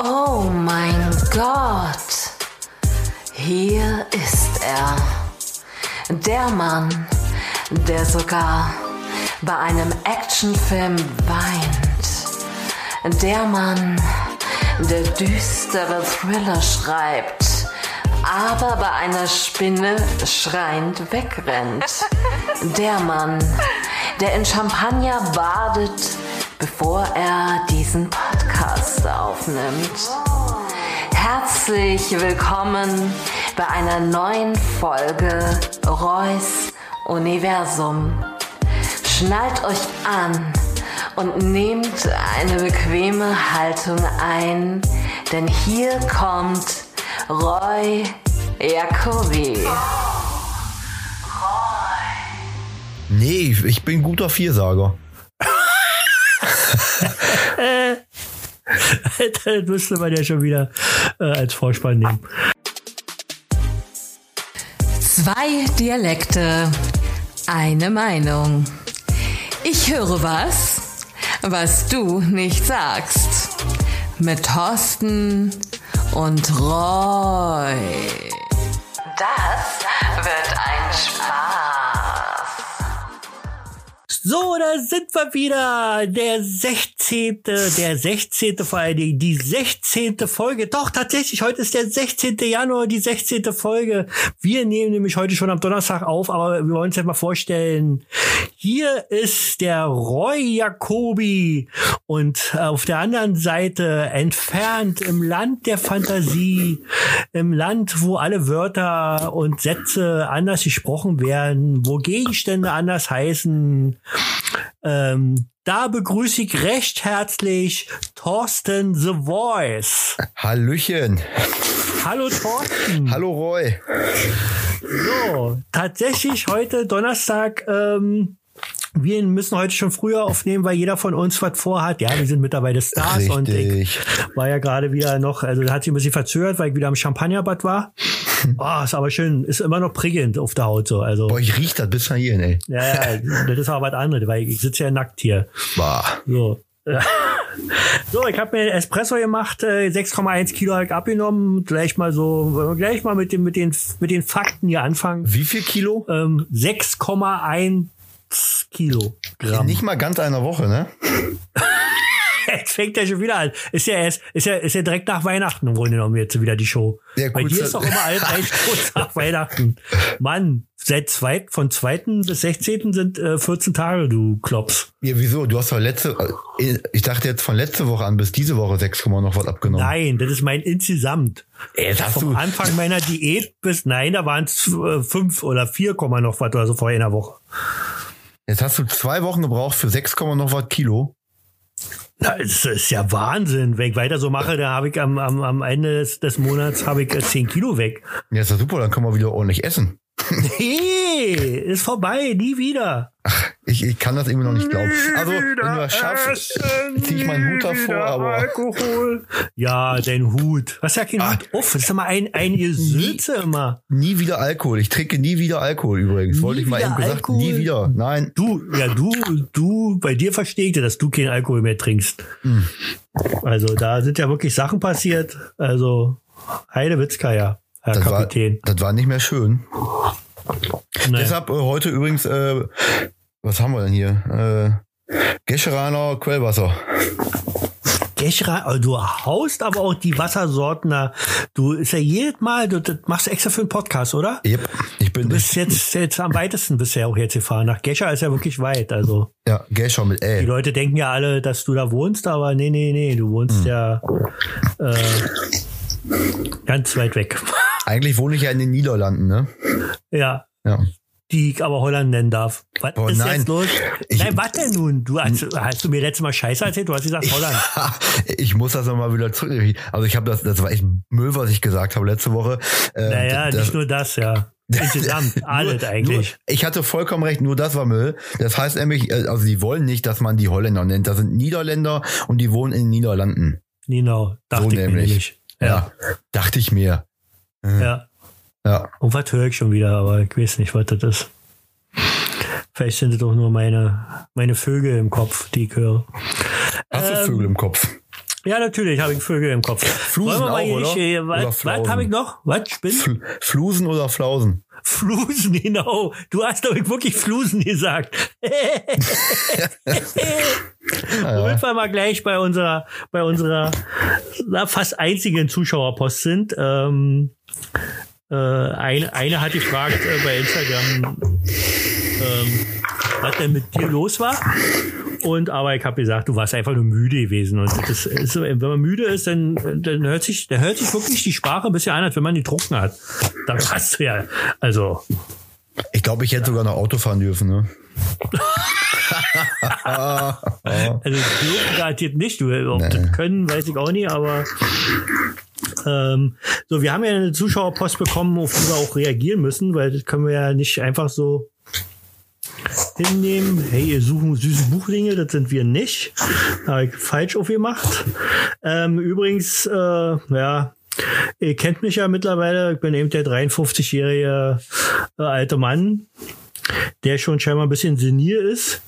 Oh mein Gott. Hier ist er. Der Mann, der sogar bei einem Actionfilm weint. Der Mann, der düstere Thriller schreibt, aber bei einer Spinne schreiend wegrennt. Der Mann, der in Champagner badet, bevor er diesen Podcast aufnimmt. Herzlich willkommen bei einer neuen Folge Reus Universum. Schnallt euch an und nehmt eine bequeme Haltung ein, denn hier kommt Roy Jacobi. Nee, ich bin guter Viersager. das müsste man ja schon wieder äh, als Vorspann nehmen. Zwei Dialekte, eine Meinung. Ich höre was, was du nicht sagst. Mit Thorsten und Roy. Das So, da sind wir wieder. Der 16. Der 16. vor allen Dingen. Die 16. Folge. Doch, tatsächlich, heute ist der 16. Januar, die 16. Folge. Wir nehmen nämlich heute schon am Donnerstag auf, aber wir wollen uns jetzt mal vorstellen. Hier ist der Roy Jacobi und auf der anderen Seite entfernt im Land der Fantasie, im Land, wo alle Wörter und Sätze anders gesprochen werden, wo Gegenstände anders heißen, ähm, da begrüße ich recht herzlich Thorsten The Voice. Hallöchen. Hallo Thorsten. Hallo Roy. So, tatsächlich heute Donnerstag. Ähm, wir müssen heute schon früher aufnehmen, weil jeder von uns was vorhat. Ja, wir sind mittlerweile Stars Richtig. und ich war ja gerade wieder noch, also hat sich ein bisschen verzögert, weil ich wieder am Champagnerbad war. Oh, ist aber schön, ist immer noch prägend auf der Haut so. Also Boah, ich riech das bis hierhin, ey. ja, ja, das ist aber was anderes, weil ich sitze ja nackt hier. Bah. So. So, ich habe mir Espresso gemacht, äh, 6,1 Kilo hab ich abgenommen. Gleich mal so, gleich mal mit den, mit den, mit den Fakten hier anfangen. Wie viel Kilo? Ähm, 6,1 Kilogramm. In nicht mal ganz einer Woche, ne? Jetzt fängt er schon wieder an. Ist ja erst, ist ja, ist ja direkt nach Weihnachten im Grunde genommen jetzt wieder die Show. Ja, Bei dir ist doch immer alles ein kurz nach Weihnachten. Mann, seit zweit, von 2. bis 16. sind äh, 14 Tage, du Klops. Ja, wieso? Du hast doch letzte, äh, ich dachte jetzt von letzter Woche an bis diese Woche 6, noch was abgenommen. Nein, das ist mein insgesamt. Ey, das hast Vom Anfang meiner Diät bis, nein, da waren es äh, fünf oder vier Komma noch was oder so vor einer Woche. jetzt hast du zwei Wochen gebraucht für 6, noch was Kilo. Na, das ist ja Wahnsinn. Wenn ich weiter so mache, da habe ich am, am, am Ende des, des Monats habe ich äh, 10 Kilo weg. Ja, ist doch super, dann können wir wieder ordentlich essen. Hey, ist vorbei, nie wieder. Ich, ich kann das irgendwie noch nicht glauben. Also, wenn du das schaffst, zieh ich meinen Hut davor, aber Alkohol. Ja, dein Hut. Was ja kein Ah. Hut. Uff, das ist immer ein, ein Gesülze immer. nie wieder Alkohol. Ich trinke nie wieder Alkohol übrigens. Nie Wollte ich mal eben gesagt. Alkohol? Nie wieder. Nein. Du, ja, du, du, bei dir verstehe ich, dir, dass du keinen Alkohol mehr trinkst. Hm. Also, da sind ja wirklich Sachen passiert. Also, Heidewitzka, ja, Herr Das war, Kapitän. das war nicht mehr schön. Naja. Deshalb äh, heute übrigens, äh, was haben wir denn hier? Äh, Gescheraner Quellwasser. Geschra, also du haust aber auch die Wassersorten da. Du ist ja jedes Mal, du das machst du extra für einen Podcast, oder? Yep, ich bin Du bist jetzt, jetzt am weitesten bisher auch jetzt gefahren. Nach Gescher ist ja wirklich weit. Also ja Gescher mit die Ä. Leute denken ja alle, dass du da wohnst, aber nee, nee, nee, du Hm. wohnst ja äh, ganz weit weg. Eigentlich wohne ich ja in den Niederlanden, ne? ja, Ja. Die ich aber Holland nennen darf. Was Boah, ist nein. jetzt los? Ich- nein, was denn nun? Du hast, hast du mir letztes Mal Scheiße erzählt? Du hast gesagt Holland. Ich muss das nochmal wieder zurück. Also ich habe das, das war echt Müll, was ich gesagt habe letzte Woche. Äh, Naja, das, nicht nur das, ja. Insgesamt, alles eigentlich. Nur, ich hatte vollkommen recht, nur das war Müll. Das heißt nämlich, äh, also die wollen nicht, dass man die Holländer nennt. Das sind Niederländer und die wohnen in den Niederlanden. Genau, dachte So ich mir nämlich. nämlich. Ja, Dachte ich mir. ja. Ja. Und was höre ich schon wieder, aber ich weiß nicht, was das ist. Vielleicht sind es doch nur meine, meine Vögel im Kopf, die ich höre. Hast du Ähm, Vögel im Kopf? Ja, natürlich habe ich Vögel im Kopf. Flusen auch, oder? nicht, äh, Oder was, was habe ich noch? Was? Spinnen? Fl Flusen oder Flausen? Flusen, genau. Du hast doch wirklich Flusen gesagt. Womit wir mal gleich bei unserer, bei unserer na, fast einzigen Zuschauerpost sind. Ähm, äh, eine, eine hat gefragt äh, bei Instagram, ähm, was denn mit dir los war. Und aber ich habe gesagt, du warst einfach nur müde gewesen. Und das ist, wenn man müde ist, dann, dann hört sich, dann hört sich wirklich die Sprache ein bisschen an, als wenn man die trunken hat. Da warst du ja. Also, Ich glaube, ich hätte sogar noch Auto fahren dürfen, ne? Also dürfen garantiert nicht. Du, ob das können, weiß ich auch nicht, aber ähm, so, wir haben ja eine Zuschauerpost bekommen, auf die wir auch reagieren müssen, weil das können wir ja nicht einfach so hinnehmen. Hey, ihr suchen süße Buchlinge, das sind wir nicht. Habe ich falsch aufgemacht. Ähm, übrigens, äh, ja, ihr kennt mich ja mittlerweile. Ich bin eben der 53-jährige äh, alte Mann, der schon scheinbar ein bisschen senil ist.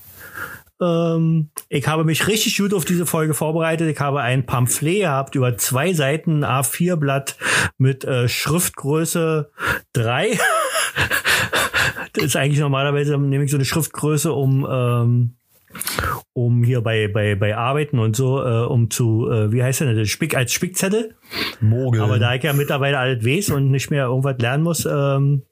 Ähm, ich habe mich richtig gut auf diese Folge vorbereitet. Ich habe ein Pamphlet gehabt über zwei Seiten A4-Blatt mit äh, Schriftgröße 3. das ist eigentlich normalerweise nehme ich so eine Schriftgröße, um ähm, um hier bei bei bei Arbeiten und so, äh, um zu äh, wie heißt denn das Spick als Spickzettel. Mogel. Aber da ich ja mittlerweile alles weiß und nicht mehr irgendwas lernen muss, ähm,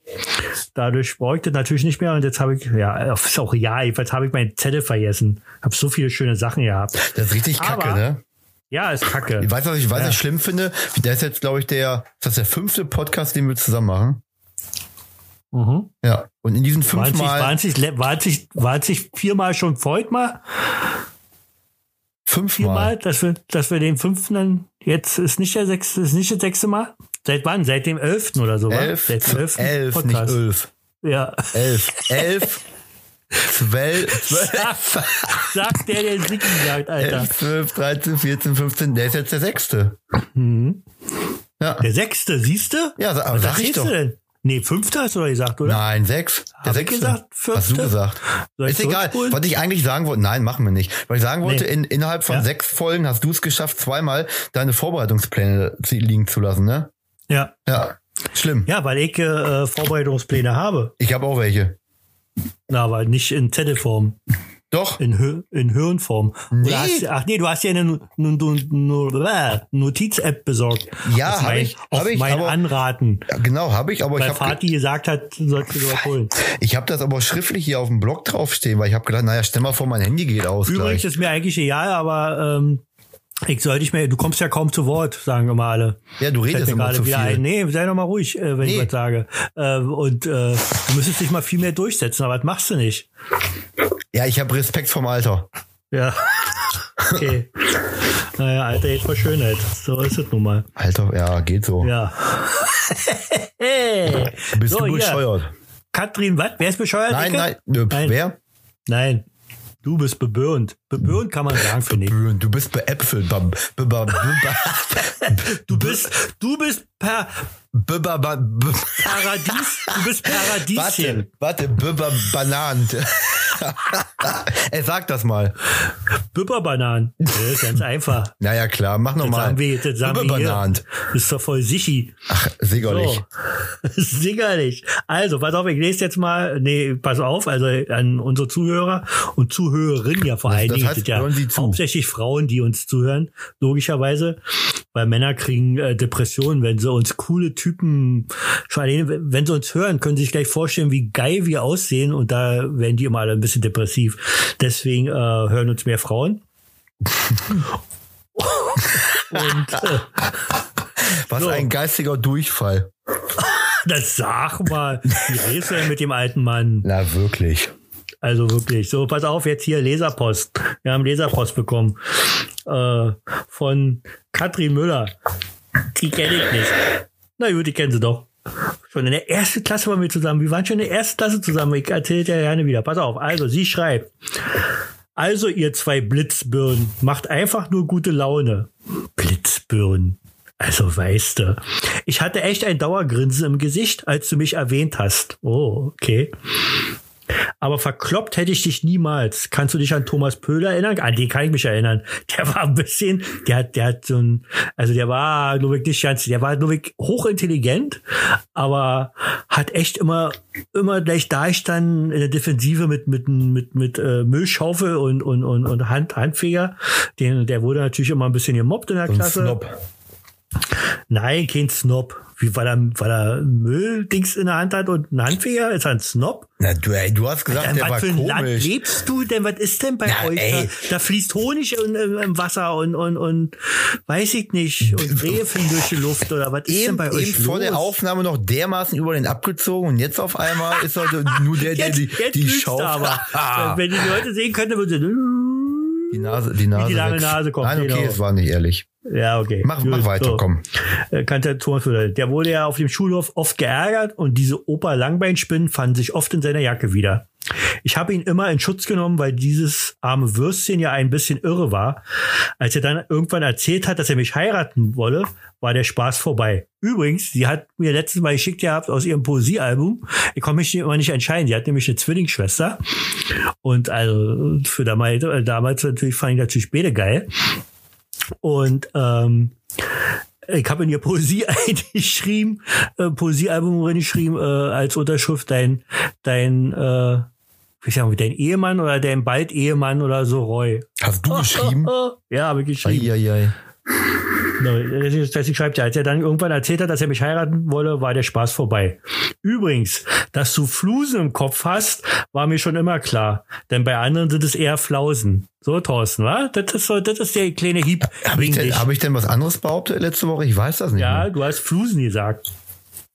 dadurch brauche ich das natürlich nicht mehr. Und jetzt habe ich, ja, ist auch ja, jedenfalls habe ich meinen Zettel vergessen. Habe so viele schöne Sachen gehabt. das ist richtig kacke, Aber- ne? Ja, ist kacke. Ich weiß, was ich, was Ja. ich schlimm finde. Der ist jetzt, glaube ich, der, ist das der fünfte Podcast, den wir zusammen machen? Mhm. Ja. Und in diesen fünfmal, waren, sich, waren, sich, waren sich viermal schon mal? fünfmal, Viermal, dass wir, dass wir den fünften dann, jetzt ist nicht der sechste, ist nicht das sechste Mal? Seit wann? Seit dem elften oder so, elf, Seit dem elften elf, nicht Podcast. elf. Ja. Elf, elf, zwölf, zwölf, Sagt der, der Sigi sagt, Alter. elf, zwölf, dreizehn, vierzehn, fünfzehn, der ist jetzt der sechste. Mhm. Ja. Der sechste, siehst du? Ja, aber Was sag ich siehst doch. du denn? Nee, fünfter hast du doch gesagt, oder? Nein, sechs. Der Hab ich sechste. gesagt, Hast du fünfte? gesagt. Soll ich Ist egal. Was ich eigentlich sagen wollte, nein, machen wir nicht. Was ich sagen wollte, Nee. in, innerhalb von Ja. sechs Folgen hast du es geschafft, zweimal deine Vorbereitungspläne liegen zu lassen, ne? Ja. Ja. Schlimm. Ja, weil ich äh, Vorbereitungspläne habe. Ich habe auch welche. Na, aber nicht in Zettelform, Doch. in, Hö in Hirnform. Nee. Hast, ach nee, du hast ja eine Notiz-App besorgt. Ja, Auf hab mein, ich, Auf hab ich, mein aber- Anraten. Ja, genau, habe ich, aber ich Weil habe Vati gesagt hat, sollst du sowas holen. ich habe das aber schriftlich hier auf dem Blog draufstehen, weil ich habe gedacht, naja, stell mal vor, mein Handy geht aus Übrigens gleich. ist mir eigentlich egal, aber ähm, ich sollte nicht mehr, du kommst ja kaum zu Wort, sagen wir mal alle. Ja, du redest immer zu viel. wieder ein. Nee, sei doch mal ruhig, äh, wenn ich Nee. was sage. Äh, und äh, du müsstest dich mal viel mehr durchsetzen, aber das machst du nicht. Ja, ich habe Respekt vom Alter. Ja. Okay. naja, Alter, mal Schönheit. So ist es nun mal. Alter, ja, geht so. Ja. hey. Bist so, du bescheuert? Katrin, was? Wer ist bescheuert? Nein, nein, nö, Nein. wer? Nein. Du bist bebirnt. Bebirnt kann man sagen, finde ich. Böen, Du bist beäpfelt. Ba- ba- ba- Du bist, du bist per Paradies, du bist Paradieschen. Warte, warte, Banant. Ey, sag das mal. Das ist ganz einfach. Naja, klar, mach Das nochmal. sagen wir, das sagen wir hier. Bibberbanant. Das ist doch voll sichi. Ach, sicherlich. So. Sicherlich. Also, pass auf, ich lese jetzt mal, nee, pass auf, also an unsere Zuhörer und Zuhörerinnen ja vor allen das Dingen, heißt, sind ja hauptsächlich Frauen, die uns zuhören, logischerweise, weil Männer kriegen äh, Depressionen, wenn sie uns coole Typen, schon alleine, wenn sie uns hören, können sie sich gleich vorstellen, wie geil wir aussehen und da werden die immer alle ein bisschen depressiv. Deswegen äh, hören uns mehr Frauen. und äh, Was So. ein geistiger Durchfall. das sag mal, wie redest du denn mit dem alten Mann? Na, wirklich. Also wirklich. So, pass auf, jetzt hier Leserpost. Wir haben Leserpost bekommen. Äh, von Katrin Müller. Die kenne ich nicht. Na gut, die kennen sie doch. Schon in der ersten Klasse waren wir zusammen. Wir waren schon in der ersten Klasse zusammen. Ich erzähle dir gerne wieder. Pass auf. Also, sie schreibt. Also, ihr zwei Blitzbirnen, macht einfach nur gute Laune. Blitzbirnen. Also, weißt du. Ich hatte echt ein Dauergrinsen im Gesicht, als du mich erwähnt hast. Oh, okay. Aber verkloppt hätte ich dich niemals. Kannst du dich an Thomas Pöhler erinnern? An den kann ich mich erinnern. Der war ein bisschen, der hat, der hat so ein, also der war nur wirklich ganz, der war nur wirklich hochintelligent, aber hat echt immer, immer gleich da ich dann in der Defensive mit, mit, mit, mit, äh, Müllschaufel und, und, und, und Hand, Handfeger. Den, der wurde natürlich immer ein bisschen gemobbt in der So Klasse. Snob. Nein, kein Snob. Wie, weil er, weil er Mülldings in der Hand hat und einen Handfeger? Ist er ein Snob? Na, du, ey, du hast gesagt, Dann der was war für ein Land komisch. lebst du denn? Was ist denn bei Na, euch? Da, ey. da fließt Honig in, im, im Wasser und, und, und weiß ich nicht. Und Rehe fliegen durch die Luft oder was ist denn Eben, bei euch eben vor los? der Aufnahme noch dermaßen über den abgezogen und jetzt auf einmal ist er nur der, der Jetzt, die, jetzt die Schaufel. aber. Wenn die Leute sehen könnten, würden sie, Die Nase, die Nase. die lange. Nase kommt, Nein, okay, genau. es war nicht ehrlich. Ja, okay. Mach, Gut, mach weiter, so. komm. Äh, kannte Thomas Müller. Der wurde ja auf dem Schulhof oft geärgert und diese Opa Langbeinspinnen fanden sich oft in seiner Jacke wieder. Ich habe ihn immer in Schutz genommen, weil dieses arme Würstchen ja ein bisschen irre war. Als er dann irgendwann erzählt hat, dass er mich heiraten wolle, war der Spaß vorbei. Übrigens, sie hat mir letztes Mal geschickt gehabt aus ihrem Poesiealbum. Ich konnte mich immer nicht entscheiden. Sie hat nämlich eine Zwillingsschwester. Und also für damals, damals natürlich fand ich natürlich beide geil. Und ähm, ich habe in ihr Poesie eingeschrieben, äh, Poesiealbum reingeschrieben, äh, als Unterschrift dein, dein, äh, wie sagen wir, dein Ehemann oder dein bald Ehemann oder so, Roy. Hast du geschrieben? Ja, habe ich geschrieben. Eieiei. Das heißt, ich schreibt ja, als er dann irgendwann erzählt hat, dass er mich heiraten wolle, war der Spaß vorbei. Übrigens, dass du Flusen im Kopf hast, war mir schon immer klar. Denn bei anderen sind es eher Flausen. So, Thorsten, wa? Das ist so, das ist der kleine Hieb Habe ich, denn- hab ich denn was anderes behauptet letzte Woche? Ich weiß das nicht. Ja, mehr. du hast Flusen gesagt.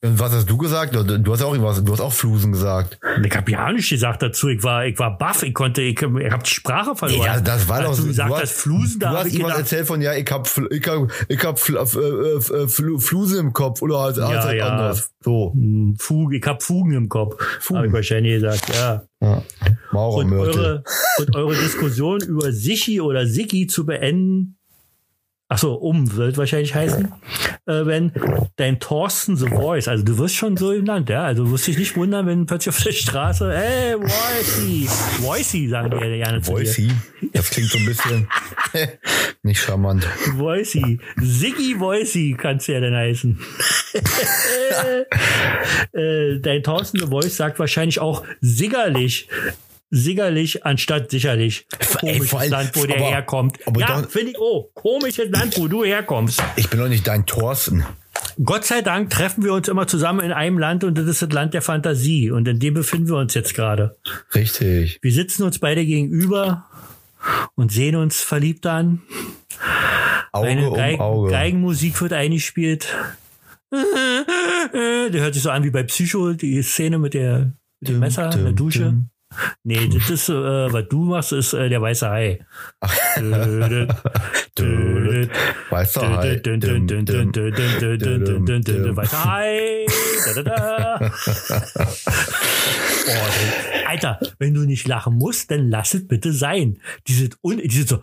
Und was hast du gesagt? Du, hast auch irgendwas, du hast auch Flusen gesagt. Ich habe ja nicht gesagt dazu. Ich war, ich war baff. Ich konnte, ich, ich habe die Sprache verloren. Ja, das war Als doch du gesagt du hast, Flusen, da du hast jemand erzählt von, ja, ich hab, ich hab, ich hab äh, äh, Fl- Fluse im Kopf oder halt, Ja, halt ja. anders. So. hm, Fugen, ich habe Fugen im Kopf. Fugen. Habe ich wahrscheinlich gesagt, ja. Ja. Und eure, und eure Diskussion über Sichi oder Siki zu beenden, ach so, um wird wahrscheinlich heißen, äh, wenn dein Thorsten The Voice, also du wirst schon so genannt, ja, also du wirst dich nicht wundern, wenn plötzlich auf der Straße, hey, Voicey, Voicey, sagen die ja gerne zu dir. Voicey. Das klingt so ein bisschen nicht charmant. Voicey. Siggy Voicey kannst du ja dann heißen. äh, dein Thorsten The Voice sagt wahrscheinlich auch siggerlich. Siggerlich anstatt sicherlich. Ey, Komisches allem- Land, wo der aber- herkommt. aber ja, finde ich, oh, komisches Land, wo du herkommst. Ich bin doch nicht dein Thorsten. Gott sei Dank treffen wir uns immer zusammen in einem Land und das ist das Land der Fantasie. Und in dem befinden wir uns jetzt gerade. Richtig. Wir sitzen uns beide gegenüber und sehen uns verliebt an. Auge Eine um Geig Auge. Geigenmusik wird eingespielt. Der hört sich so an wie bei Psycho, die Szene mit, der, mit dem Messer in der Dusche. dum. Nee, das ist, äh, was du machst, ist äh, der weiße Hai. Halt. Weißer Hai. Da, da. Oh, Alter, wenn du nicht lachen musst, dann lass es bitte sein. Die sind un, die sind so.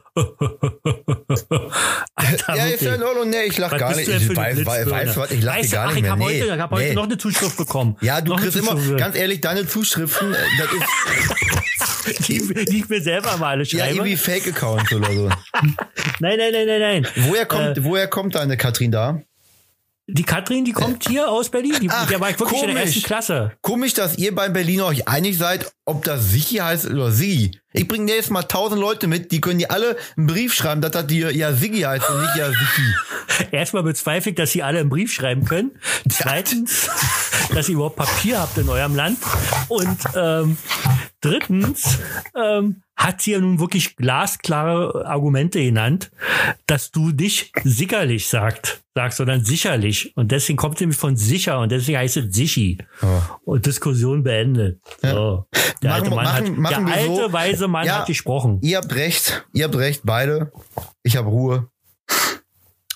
Alter, Ja, ist ja in. Ordnung. Nee, ich lach Was gar nicht. Ich weiß, weiß, was? Ich lache gar nicht ich mehr. habe Nee. heute, ich hab heute noch eine Zuschrift bekommen. Ja, du kriegst immer, ganz ehrlich, deine Zuschriften, äh, das ist die, die ich mir selber mal alle ja schreibe. irgendwie Fake-Accounts oder so. nein, nein, nein, nein, nein. Woher kommt, Äh, woher kommt deine Katrin da? Die Katrin, die kommt hier aus Berlin. Die, Ach, der war wirklich in der komisch. ersten Klasse. Komisch, dass ihr beim Berliner euch einig seid, ob das Sichi heißt oder Siggi. Ich bringe dir jetzt mal tausend Leute mit, die können dir alle einen Brief schreiben, dass das dir ja Siggi heißt und nicht ja Sichi. Erstmal bezweifle ich, dass sie alle einen Brief schreiben können. Zweitens, dass ihr überhaupt Papier habt in eurem Land. Und ähm, drittens ähm, hat sie ja nun wirklich glasklare Argumente genannt, dass du nicht sicherlich sagt, sagst, sondern sicherlich. Und deswegen kommt sie nämlich von sicher und deswegen heißt es Sichi. Und Diskussion beendet. So. Der Machen alte Mann machen- hat, machen der alte so. weise Mann Ja. hat gesprochen. Ihr habt recht, ihr habt recht, beide. Ich habe Ruhe.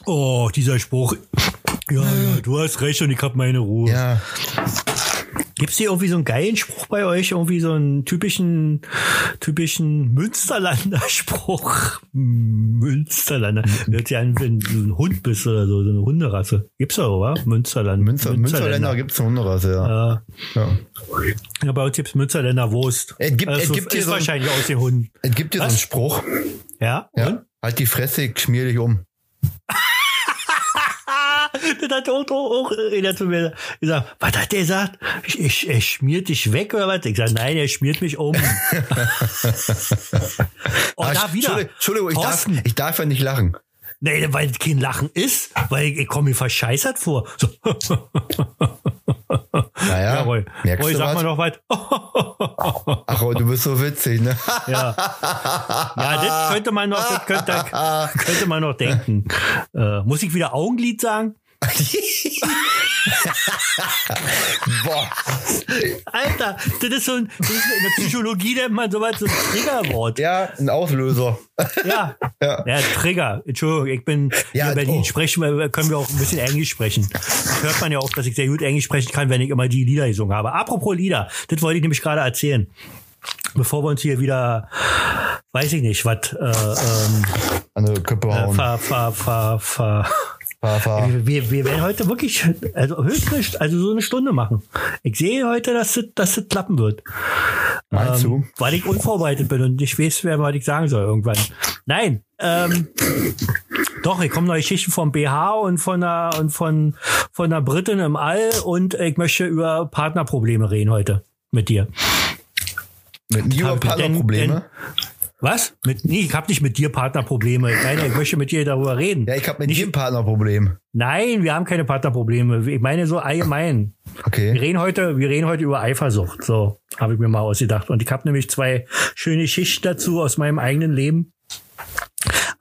Oh, dieser Spruch. Ja, ja, du hast recht und ich hab meine Ruhe. Ja. Gibt's hier irgendwie so einen geilen Spruch bei euch? Irgendwie so einen typischen, typischen Münsterlander Spruch? Münsterlander. Hört sich an, wenn du ein Hund bist oder so, so eine Hunderasse. Gibt's doch, oder? Münsterland. Münster, Münsterländer gibt's eine Hunderasse, ja. Ja. ja. ja, bei uns gibt's Münsterländer Wurst. Es gibt- Also es gibt hier ist so ein- wahrscheinlich aus den Hunden. Es gibt hier so einen? Spruch. Ja? Ja. Und? Halt die Fresse, ich schmier dich um. Das hat auch, auch, auch einer zu mir gesagt. Was hat der gesagt? Ich, ich, er schmiert dich weg oder was? Ich sag, nein, er schmiert mich um. oh, da wieder. Entschuldigung, ich, darf, ich darf ja nicht lachen. Nee, weil kein Lachen ist, weil ich, ich komme mir verscheißert vor. So. Naja, Jawohl. merkst Roy, du sag was? mal noch was. Ach, oh, du bist so witzig, ne? ja. ja, das könnte man noch, das könnte, könnte man noch denken. Äh, muss ich wieder Augenlid sagen? Boah. Alter, das ist so ein, das ist in der Psychologie nennt man sowas so ein Triggerwort. Ja, ein Auslöser. Ja. Ja. ja. Trigger. Entschuldigung, ich bin Ja, in Berlin oh. sprechen können wir auch ein bisschen Englisch sprechen. Das hört man ja auch, dass ich sehr gut Englisch sprechen kann, wenn ich immer die Lieder gesungen habe. Apropos Lieder, das wollte ich nämlich gerade erzählen. Bevor wir uns hier wieder, weiß ich nicht, was, äh, ähm, An die Köppe äh, hauen. ver, ver, ver, Fahr, fahr. Wir, wir, werden heute wirklich, also höchstens, also so eine Stunde machen. Ich sehe heute, dass das, dass das klappen wird. Meinst du? Ähm, weil ich unvorbereitet bin und nicht weiß, wer was ich sagen soll irgendwann. Nein, ähm, doch, ich komme neue Geschichten vom BH und von einer, und von, von einer Britin im All und ich möchte über Partnerprobleme reden heute mit dir. Mit über Hab- denn- Partnerprobleme? Was? Mit, nee, ich habe nicht mit dir Partnerprobleme. Nein, ich möchte mit dir darüber reden. Ja, ich habe mit dir ein Partnerproblem. Nein, wir haben keine Partnerprobleme. Ich meine so allgemein. Wir Okay. reden heute, wir reden heute über Eifersucht. So habe ich mir mal ausgedacht. Und ich habe nämlich zwei schöne Geschichten dazu aus meinem eigenen Leben.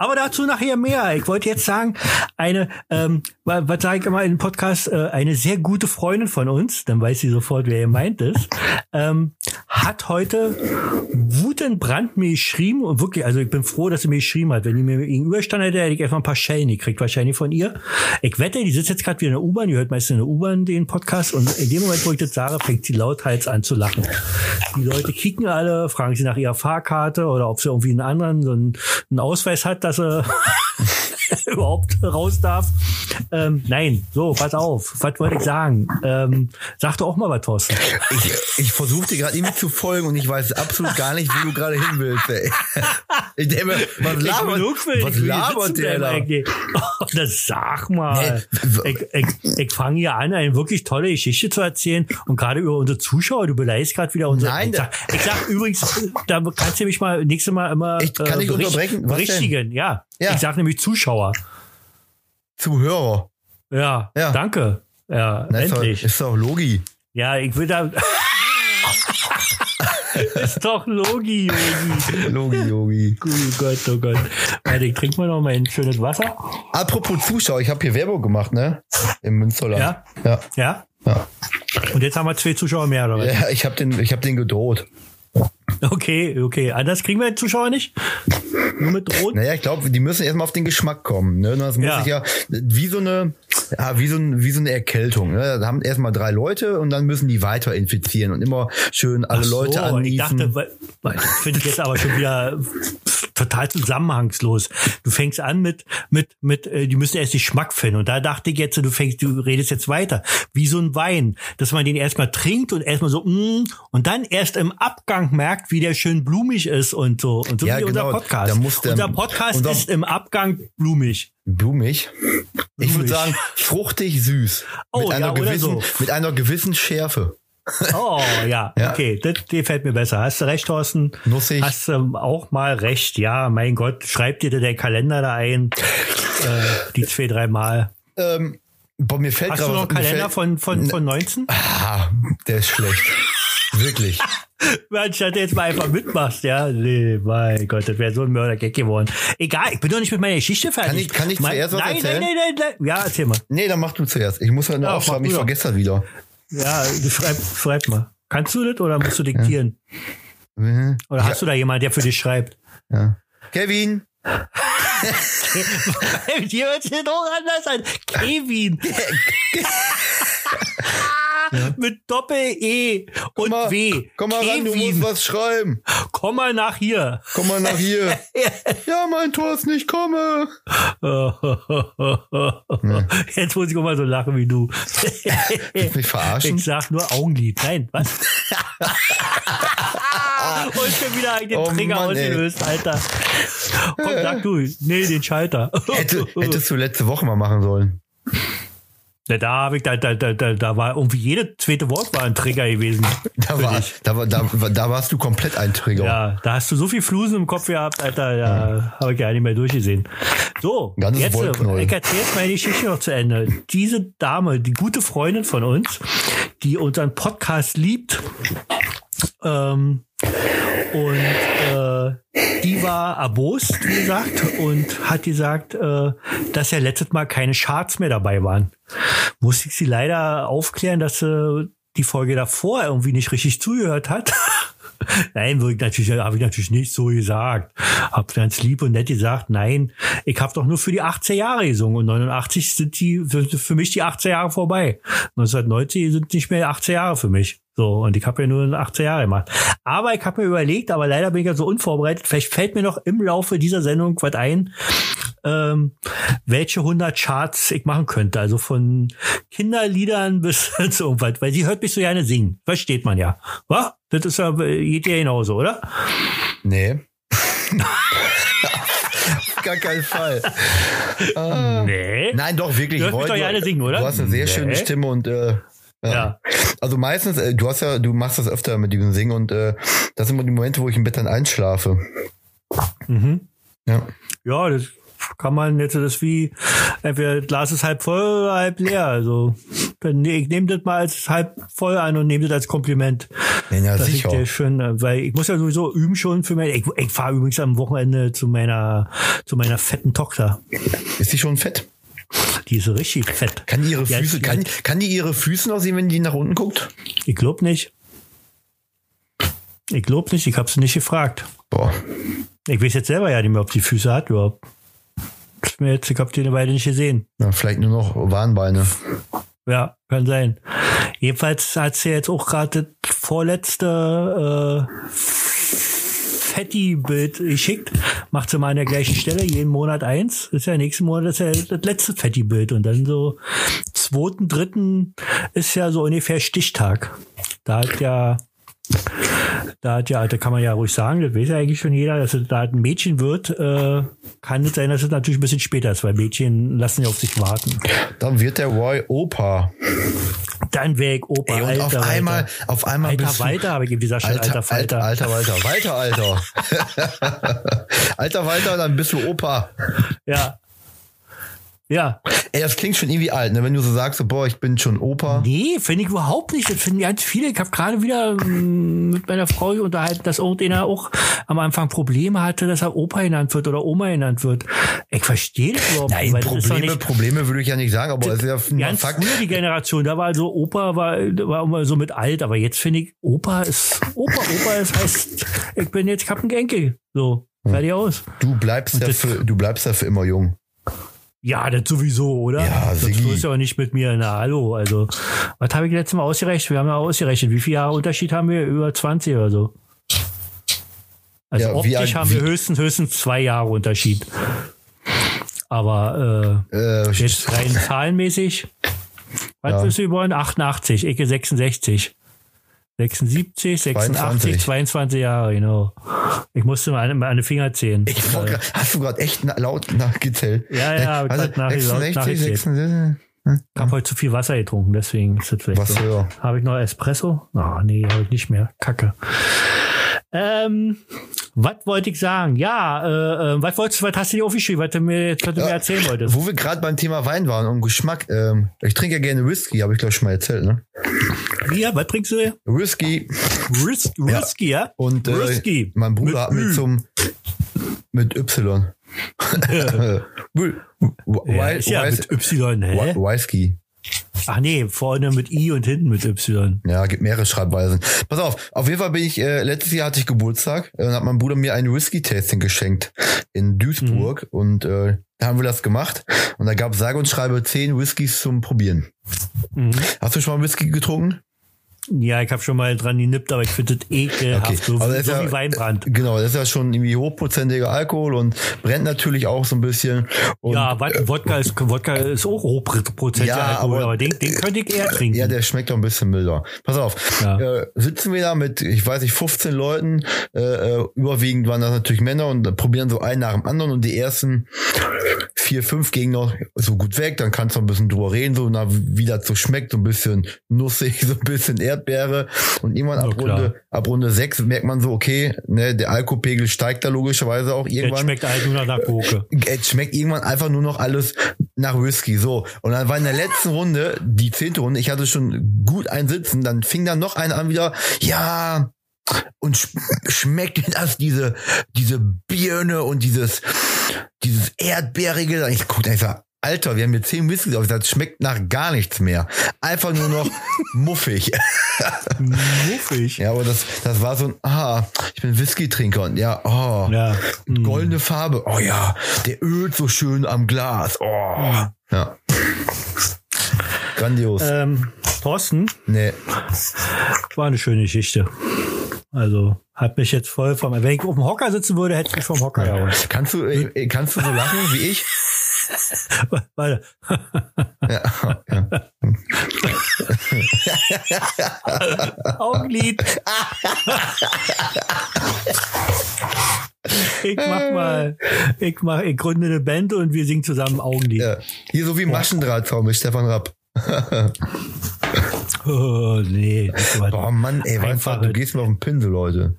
Aber dazu nachher mehr. Ich wollte jetzt sagen, eine, ähm, wa- was sage ich immer in Podcast, äh, eine sehr gute Freundin von uns, dann weiß sie sofort, wer gemeint ist, ähm, hat heute wutentbrannt mir geschrieben und wirklich, also ich bin froh, dass sie mir geschrieben hat. Wenn die mir gegenüberstand hätte, hätte ich erstmal ein paar Schellen gekriegt, wahrscheinlich von ihr. Ich wette, die sitzt jetzt gerade wieder in der U-Bahn, die hört meistens in der U-Bahn den Podcast und in dem Moment, wo ich das sage, fängt sie lauthals an zu lachen. Die Leute kicken alle, fragen sie nach ihrer Fahrkarte oder ob sie irgendwie einen anderen, so einen, einen Ausweis hat, dass er überhaupt raus darf. Ähm, nein, so, pass auf. Was wollte ich sagen? Ähm, sag doch auch mal was, Thorsten. Ich, ich versuche dir gerade irgendwie zu folgen und ich weiß absolut gar nicht, wo du gerade hin willst, ey. Ich denke, mir, was labert, was ich hier labert der da? Oh, das sag mal. Nee, Ich, ich, ich fange hier an, eine wirklich tolle Geschichte zu erzählen und gerade über unsere Zuschauer. Du beleidigst gerade wieder unsere. Nein, ich, sag, ich sag übrigens, da kannst du mich mal nächstes Mal immer Ich kann dich unterbrechen. Was denn? Ja. Ja. ich sag nämlich Zuschauer. Zuhörer. Ja, Ja. danke. Ja, Na, ist doch, endlich. ist doch Logi. Ja, ich will da. ist doch Logi, Yogi. Logi, Logi. Oh Gott, oh Gott. Warte, ich trinke mal noch mein schönes Wasser. Apropos Zuschauer, ich habe hier Werbung gemacht, ne? Im Münsterland. Ja? Ja. Ja? ja. Und jetzt haben wir zwei Zuschauer mehr, oder was? ja ich habe den, ich hab den gedroht. Okay, okay. Anders kriegen wir den Zuschauer nicht? Nur mit Drohnen? Naja, ich glaube, die müssen erstmal auf den Geschmack kommen. Ne? Das muss Ja. ich ja wie so eine, ja, wie so, ein, wie so eine Erkältung. Ne? Da haben erstmal drei Leute und dann müssen die weiter infizieren und immer schön alle so, Leute Ich annießen. dachte, weil das finde ich jetzt aber schon wieder total zusammenhangslos. Du fängst an mit, mit, mit, äh, die müssen erst den Geschmack finden. Und da dachte ich jetzt, du fängst, du redest jetzt weiter. Wie so ein Wein, dass man den erstmal trinkt und erstmal so, mm, und dann erst im Abgang merkt, wie der schön blumig ist und so. Und so Ja, wie genau. unser Podcast. Der- unser Podcast unser- ist im Abgang blumig. Blumig. Ich würde sagen, fruchtig süß. Oh, mit, ja, einer oder gewissen, so. mit einer gewissen Schärfe. Oh, ja, Ja. okay, das, das fällt mir besser. Hast du recht, Thorsten? Nussig. Hast du ähm, auch mal recht. Ja, mein Gott, schreib dir den Kalender da ein. äh, die zwei, drei Mal. Ähm, boah, mir fällt Hast du noch einen Kalender fällt- von, von, von 19? Ah, der ist schlecht. Wirklich. Anstatt du jetzt mal einfach mitmachst, ja. Nee, mein Gott, das wäre so ein Mörder-Gag geworden. Egal, ich bin doch nicht mit meiner Geschichte fertig. Kann ich- kann ich mein, zuerst was nein, erzählen? Nein, nein, nein, nein. Ja, erzähl mal. Nee, dann mach du zuerst. Ich muss halt nur Ja, aufschreiben, ich vergesse das wieder. Ja, schreib, schreib mal. Kannst du das oder musst du diktieren? Mhm. Oder hast du da jemanden, der für dich schreibt? Ja. Kevin, Dir hört sich doch anders an. Kevin. Mit Doppel-E und mal, W. Komm mal ran, du Kevin. musst was schreiben. Komm mal nach hier. Komm mal nach hier. ja, mein Tor ist nicht komme. Jetzt muss ich auch mal so lachen wie du. Willst mich verarschen? Ich sag nur Augenlid. Nein, was? Und schon wieder einen Oh Trigger Mann, ey. ausgelöst, Alter. Komm, sag du. Nee, den Schalter. Hätte, hättest du letzte Woche mal machen sollen. Ja, da habe ich, da, da, da, da, da war irgendwie jede zweite Wort war ein Trigger gewesen. Da, war, da, war, da, da warst du komplett ein Trigger. Ja, da hast du so viel Flusen im Kopf gehabt, Alter, da habe ich gar nicht mehr durchgesehen. So, Ganzes jetzt, äh, ich erzähle jetzt meine Geschichte noch zu Ende. Diese Dame, die gute Freundin von uns, die unseren Podcast liebt, ähm, und äh, die war erbost, wie gesagt, und hat gesagt, äh, dass ja letztes Mal keine Charts mehr dabei waren. Musste ich sie leider aufklären, dass sie die Folge davor irgendwie nicht richtig zugehört hat. Nein, natürlich, habe ich natürlich nicht so gesagt. Hab ganz lieb und nett gesagt, nein, ich habe doch nur für die 80er Jahre gesungen und 89 sind die für, für mich die 80er Jahre vorbei. 1990 sind nicht mehr 80er Jahre für mich. So, und ich habe ja nur 80er Jahre gemacht. Aber ich habe mir überlegt, aber leider bin ich ja so unvorbereitet, vielleicht fällt mir noch im Laufe dieser Sendung was ein, ähm, welche 100 Charts ich machen könnte. Also von Kinderliedern bis zu irgendwas. Weil sie hört mich so gerne singen. Versteht man ja. Was? Das ist ja, geht ja genauso, oder? Nee. Gar keinen Fall. Ah. Nee. Nein, doch, wirklich. Du hörst mich doch gerne singen, oder? Du hast eine sehr Nee. schöne Stimme und äh, ja. Also meistens, äh, du hast ja, du machst das öfter mit diesem Singen und äh, das sind immer die Momente, wo ich im Bett dann einschlafe. Mhm. Ja. Ja, das kann man jetzt, das wie, entweder das Glas ist halb voll oder halb leer. Also, nee, ich nehme das mal als halb voll an und nehme das als Kompliment. Ja, ja dass sicher. ich schön, äh, weil ich muss ja sowieso üben schon für mein, ich, ich fahre übrigens am Wochenende zu meiner, zu meiner fetten Tochter. Ist die schon fett? Die ist richtig fett. Kann die ihre Füße, kann, kann die ihre Füße noch sehen, wenn die nach unten guckt? Ich glaub nicht. Ich glaub nicht, ich habe sie nicht gefragt. Boah. Ich weiß jetzt selber ja nicht mehr, ob die Füße hat überhaupt. Ist mir jetzt, ich habe die eine Weile nicht gesehen. Ja, vielleicht nur noch Warnbeine. Ja, kann sein. Jedenfalls hat sie jetzt auch gerade das vorletzte äh, Fetti-Bild geschickt. Macht sie mal an der gleichen Stelle, jeden Monat eins. Ist ja nächsten Monat ist ja das letzte Fetti-Bild. Und dann so zweiten, dritten ist ja so ungefähr Stichtag. Da hat ja da hat ja, da kann man ja ruhig sagen, das weiß ja eigentlich schon jeder, dass es da ein Mädchen wird, äh, kann es sein, dass es natürlich ein bisschen später ist, weil Mädchen lassen ja auf sich warten. Dann wird der Roy Opa. Dann wäre ich Opa, Ey, und alter, auf einmal, Walter. auf einmal Alter bist Walter, habe ich ihm dieser Stelle, alter, Falter. Alter, Walter, Walter, Alter. alter Walter, dann bist du Opa. Ja. Ja. Ey, das klingt schon irgendwie alt, ne? Wenn du so sagst, so, boah, ich bin schon Opa. Nee, finde ich überhaupt nicht. Das finden ganz viele. Ich habe gerade wieder mm, mit meiner Frau unterhalten, dass irgendeiner auch am Anfang Probleme hatte, dass er Opa genannt wird oder Oma genannt wird. Ich verstehe das überhaupt Nein, nicht. Probleme, nicht, Probleme würde ich ja nicht sagen, aber es ist ja ein Ganz Fakt. früher die Generation, da war also Opa war, war immer so mit alt, aber jetzt finde ich, Opa ist Opa, Opa ist heißt, ich bin jetzt, ich hab einen Enkel. So, fertig aus. Du bleibst, ja das- für, du bleibst ja für immer jung. Ja, das sowieso, oder? Ja, Sonst Siggi. ist ja auch nicht mit mir. Na, hallo. Also, was habe ich letztes Mal ausgerechnet? Wir haben ja ausgerechnet. Wie viele Jahre Unterschied haben wir? Über 20 oder so. Also Ja, optisch alt- haben wir höchstens, höchstens zwei Jahre Unterschied. Aber Äh, äh, jetzt rein zahlenmäßig. Was Ja. bist du geboren? 88, Ecke 66. 76, 86, 22. 22 Jahre, genau. Ich musste an den Finger zählen. ich grad- hast du gerade echt laut nachgezählt? Ja, ja, also grad nach- laut 66, nachgezählt. 66. Ich habe heute zu viel Wasser getrunken, deswegen ist das vielleicht Was so. Habe ich noch Espresso? Ah, nee, habe ich nicht mehr. Kacke. Ähm, was wollte ich sagen? Ja, äh, äh, was wolltest du, was hast du dir aufgeschrieben, was du mir, was du mir erzählen wolltest? Wo wir gerade beim Thema Wein waren und Geschmack, ähm, ich trinke ja gerne Whisky, habe ich glaube schon mal erzählt, ne? Ja, was trinkst du? Whisky Whis Whisky, ja? und äh, Whisky. mein Bruder Mit hat mir zum mit Y. Wi- Ja, ja mit Y, hä? Whisky. Ach nee, vorne mit I und hinten mit Y. Ja, gibt mehrere Schreibweisen. Pass auf, auf jeden Fall bin ich, äh, letztes Jahr hatte ich Geburtstag, äh, dann hat mein Bruder mir ein Whisky-Tasting geschenkt in Duisburg Mhm. und äh, Da haben wir das gemacht und da gab es sage und schreibe zehn Whiskys zum Probieren. Mhm. Hast du schon mal Whisky getrunken? Ja, ich habe schon mal dran genippt, aber ich finde das ekelhaft, Okay. so, das so ist ja- wie Weinbrand. Genau, das ist ja schon irgendwie hochprozentiger Alkohol und brennt natürlich auch so ein bisschen. Und ja, Wod- Wodka ist, Wodka ist auch hochprozentiger Ja, Alkohol, aber- aber, den, den könnte ich eher trinken. Ja, der schmeckt doch ein bisschen milder. Pass auf, Ja. äh, sitzen wir da mit, ich weiß nicht, 15 Leuten, äh, äh, überwiegend waren das natürlich Männer und probieren so einen nach dem anderen und die ersten vier, fünf gingen noch so gut weg, dann kannst du ein bisschen drüber reden, so na, wie das so schmeckt, so ein bisschen nussig, so ein bisschen Erdbeere und irgendwann ab klar. Runde, ab Runde sechs merkt man so, okay, ne, der Alkoholpegel steigt da logischerweise auch irgendwann schmeckt halt nur nach Gurke. es schmeckt irgendwann einfach nur noch alles nach Whisky. So. Und dann war in der letzten Runde, die zehnte Runde, ich hatte schon gut ein Sitzen, dann fing dann noch einer an wieder, ja, und sch schmeckt das, diese, diese Birne und dieses, dieses Erdbeerige. Ich guck, ich sag, Alter, wir haben hier zehn Whisky, aber das schmeckt nach gar nichts mehr. Einfach nur noch muffig. Muffig. Ja, aber das, das war so ein, ah, ich bin Whisky-Trinker und ja, oh. Ja. Hm. Goldene Farbe. Oh ja, der ölt so schön am Glas. Oh. Ja. Grandios. Ähm, Thorsten, nee. war eine schöne Geschichte. Also, hat mich jetzt voll vom, wenn ich auf dem Hocker sitzen würde, hätte ich mich vom Hocker gehauen. Kannst du, äh, kannst du so lachen wie ich? Warte. Ja. ja. Augenlid. ich mach mal, ich mach, ich gründe eine Band und wir singen zusammen Augenlid. ja. Hier so wie Maschendrahtzaun mit Stefan Rapp. Oh, nee. Oh Mann, ey, Einfach du, du gehst mir auf den Pinsel, Leute.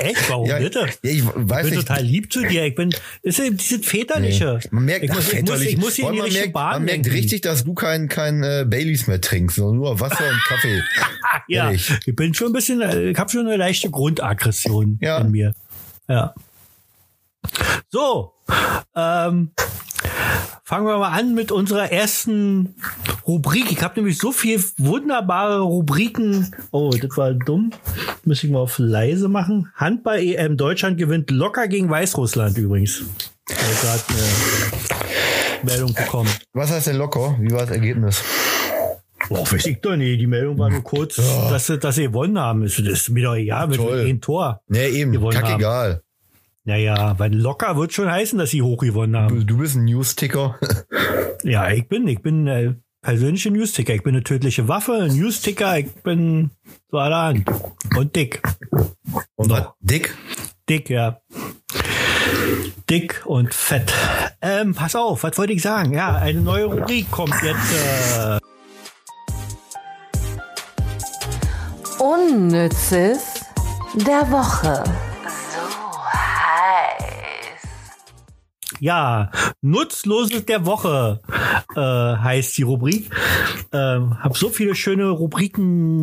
Echt? Warum Ja, bitte? ja, ich Ich weiß bin nicht. total lieb zu dir. Ich bin, das ist dieses Väterliche. Man merkt, ich, muss, ach, ich, muss, väterlich. ich muss hier in die man merkt, Bahn man merkt richtig, dass du kein, kein äh, Baileys mehr trinkst, sondern nur Wasser und Kaffee. Ja, ehrlich. ich bin schon ein bisschen, äh, ich habe schon eine leichte Grundaggression Ja. in mir. Ja. So, ähm, fangen wir mal an mit unserer ersten Rubrik. Ich habe nämlich so viel wunderbare Rubriken. Oh, das war dumm. Muss ich mal auf leise machen. Handball EM Deutschland gewinnt locker gegen Weißrussland übrigens. Ich gerade eine Meldung bekommen. Was heißt denn locker? Wie war das Ergebnis? Boah, weiß ich doch nicht. Die Meldung war nur kurz, dass, sie- dass sie gewonnen haben. Das ist mir doch egal, mit Toll. einem Tor. Nee, eben, kackegal. Naja, weil locker wird schon heißen, dass sie hochgewonnen haben. Du, bist ein News-Ticker. Ja, ich bin, ich bin äh, persönliche Newsticker. Ich bin eine tödliche Waffe, ein Newsticker. Ich bin so allerhand. Und dick. Und was? Dick? Dick, ja. Dick und fett. Ähm, pass auf, was wollte ich sagen? Ja, eine neue Rubrik kommt jetzt. Äh, Unnützes der Woche. Ja, Nutzloses der Woche äh, heißt die Rubrik. Ähm, hab so viele schöne Rubriken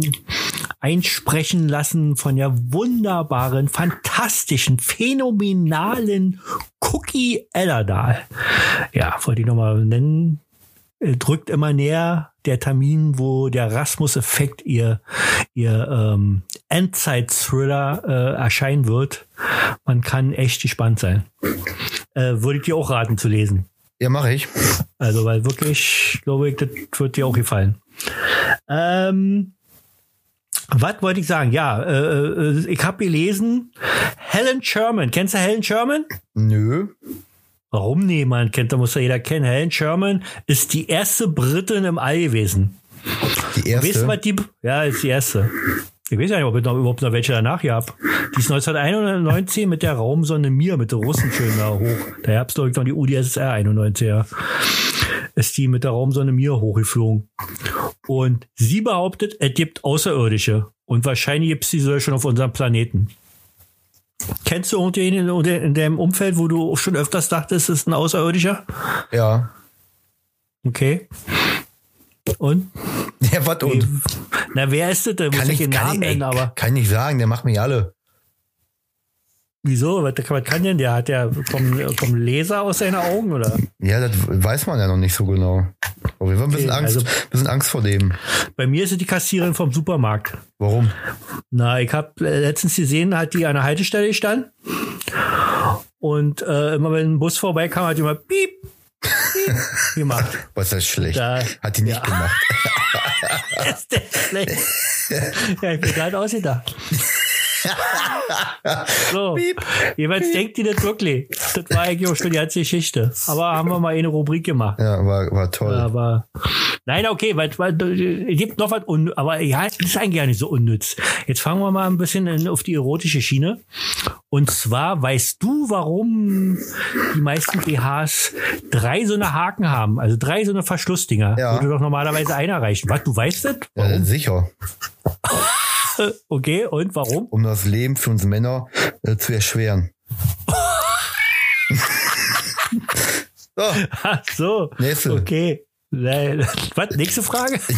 einsprechen lassen von der wunderbaren, fantastischen, phänomenalen Cookie Ellerdahl. Ja, wollte ich nochmal nennen. Äh, Drückt immer näher der Termin, wo der Rasmus-Effekt ihr, ihr ähm, Endzeit-Thriller äh, erscheinen wird. Man kann echt gespannt sein äh, würde ich dir auch raten zu lesen. Ja, mache ich. Also, weil wirklich, glaube ich, das wird dir auch gefallen. Ähm, was wollte ich sagen? Ja, äh, äh, ich habe gelesen, Helen Sherman. Kennst du Helen Sherman? Nö. Warum nee, man kennt, da muss ja jeder kennen. Helen Sherman ist die erste Britin im All gewesen. Die erste. Weißt du, was die, ja, ist die erste. Ich weiß ja nicht, ob es noch, überhaupt noch welche danach gab. Die ist 1991 mit der Raumsonde Mir, mit der Russen schön da hoch. Da gab's, glaube ich, noch die UdSSR 91, ja. Ist die mit der Raumsonde Mir hochgeflogen. Und sie behauptet, es gibt Außerirdische. Und wahrscheinlich gibt's die sogar schon auf unserem Planeten. Kennst du irgendjemanden in, in, in dem Umfeld, wo du schon öfters dachtest, es ist ein Außerirdischer? Ja. Okay. Und? Ja, was und? Na, wer ist das denn? Muss Kann ich den Namen nennen, aber. kann ich sagen, der macht mich alle. Wieso? Was, was kann denn der? Hat der kommen, kommen Laser aus seinen Augen oder? Ja, das weiß man ja noch nicht so genau. Aber wir haben ein bisschen, Okay, Angst, also- bisschen Angst vor dem. Bei mir ist es die Kassiererin vom Supermarkt. Warum? Na, ich habe letztens gesehen, hat die an der Haltestelle gestanden Und äh, immer wenn ein Bus vorbeikam, hat die immer piep, piep gemacht. Was ist das schlecht? Da- Hat die nicht ja. gemacht. ist der schlecht. ja, ich bin gerade ausgedacht. So, jeweils denkt die das wirklich. Das war eigentlich auch schon die ganze Geschichte. Aber haben wir mal eine Rubrik gemacht. Ja, war, war toll. Aber nein, okay, weil, weil es gibt noch was un aber ja, es ist eigentlich gar nicht so unnütz. Jetzt fangen wir mal ein bisschen in, auf die erotische Schiene. Und zwar weißt du, warum die meisten BHs drei so eine Haken haben, also drei so eine Verschlussdinger, Ja. würde doch normalerweise einer reichen. Was, du weißt das? Ja, sicher. Okay, und warum? Um das Leben für uns Männer äh, zu erschweren. so, Ach so. Nächste. Okay. Nein. Was? Nächste Frage? das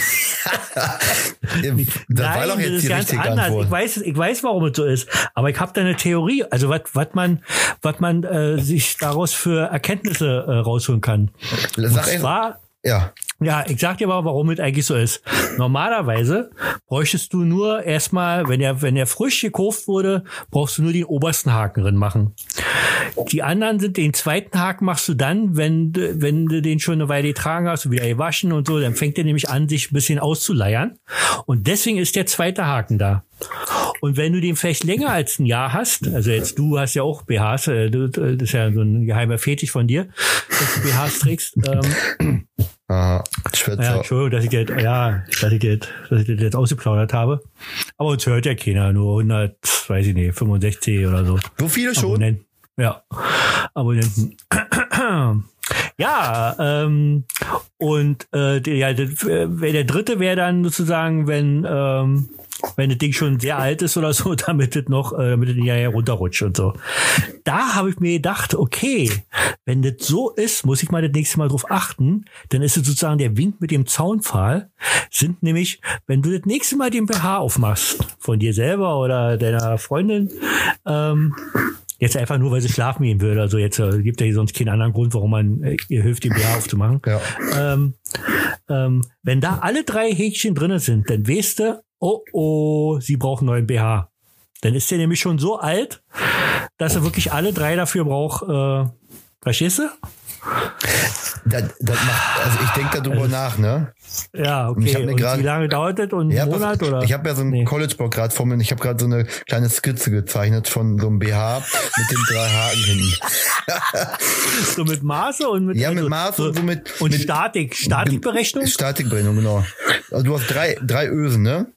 war doch das ist ganz anders. Antwort. Ich weiß, ich weiß, warum es so ist. Aber ich habe da eine Theorie. Also was, was man, was man äh, sich daraus für Erkenntnisse äh, rausholen kann. Sag Und zwar, ja, ja, ich sag dir mal, warum es eigentlich so ist. Normalerweise bräuchtest du nur erstmal, wenn er, wenn er frisch gekauft wurde, brauchst du nur den obersten Haken drin machen. Die anderen sind, den zweiten Haken machst du dann, wenn, du- wenn du den schon eine Weile getragen hast wieder gewaschen und so, dann fängt er nämlich an, sich ein bisschen auszuleiern. Und deswegen ist der zweite Haken da. Und wenn du den vielleicht länger als ein Jahr hast, also jetzt du hast ja auch BHs, äh, du- das ist ja so ein geheimer Fetisch von dir, dass du BHs trägst. Ähm, aha, ja, Schwätzer. Entschuldigung, dass ich jetzt, ja, dass ich jetzt, dass ich das jetzt ausgeplaudert habe. Aber uns hört ja keiner, nur 100, weiß ich nicht, 65 oder so. So viele schon? Abonnenten. Ja, Abonnenten. Ja, ähm, und äh, der, ja, der, äh, der dritte wäre dann sozusagen, wenn ähm, wenn das Ding schon sehr alt ist oder so, damit es noch, äh, damit es nicht ja runterrutscht und so. Da habe ich mir gedacht, okay, wenn das so ist, muss ich mal das nächste Mal drauf achten, dann ist es sozusagen der Wink mit dem Zaunpfahl, sind nämlich, wenn du das nächste Mal den BH aufmachst, von dir selber oder deiner Freundin, ähm, Jetzt einfach nur, weil sie schlafen gehen würde. Also jetzt äh, gibt ja sonst keinen anderen Grund, warum man äh, ihr hilft, den BH aufzumachen. Ja. Ähm, ähm, wenn da alle drei Häkchen drinne sind, dann weißt du, oh oh, sie brauchen einen neuen BH. Dann ist der nämlich schon so alt, dass er wirklich alle drei dafür braucht. Äh, verstehst du? Das, das macht, also ich denke darüber nach, ne? Ja, Ich okay. hab mir Und grad- wie lange dauert das? Und Ja, Monat oder? ich habe ja so einen Nee. College-Blog gerade vor mir und ich habe gerade so eine kleine Skizze gezeichnet von so einem BH mit den drei Haken hinten. so mit Maße und mit, Ja, mit also Maße und so mit- und mit- Statik, Statikberechnung. Statikberechnung, genau. Also du hast drei, drei Ösen, ne?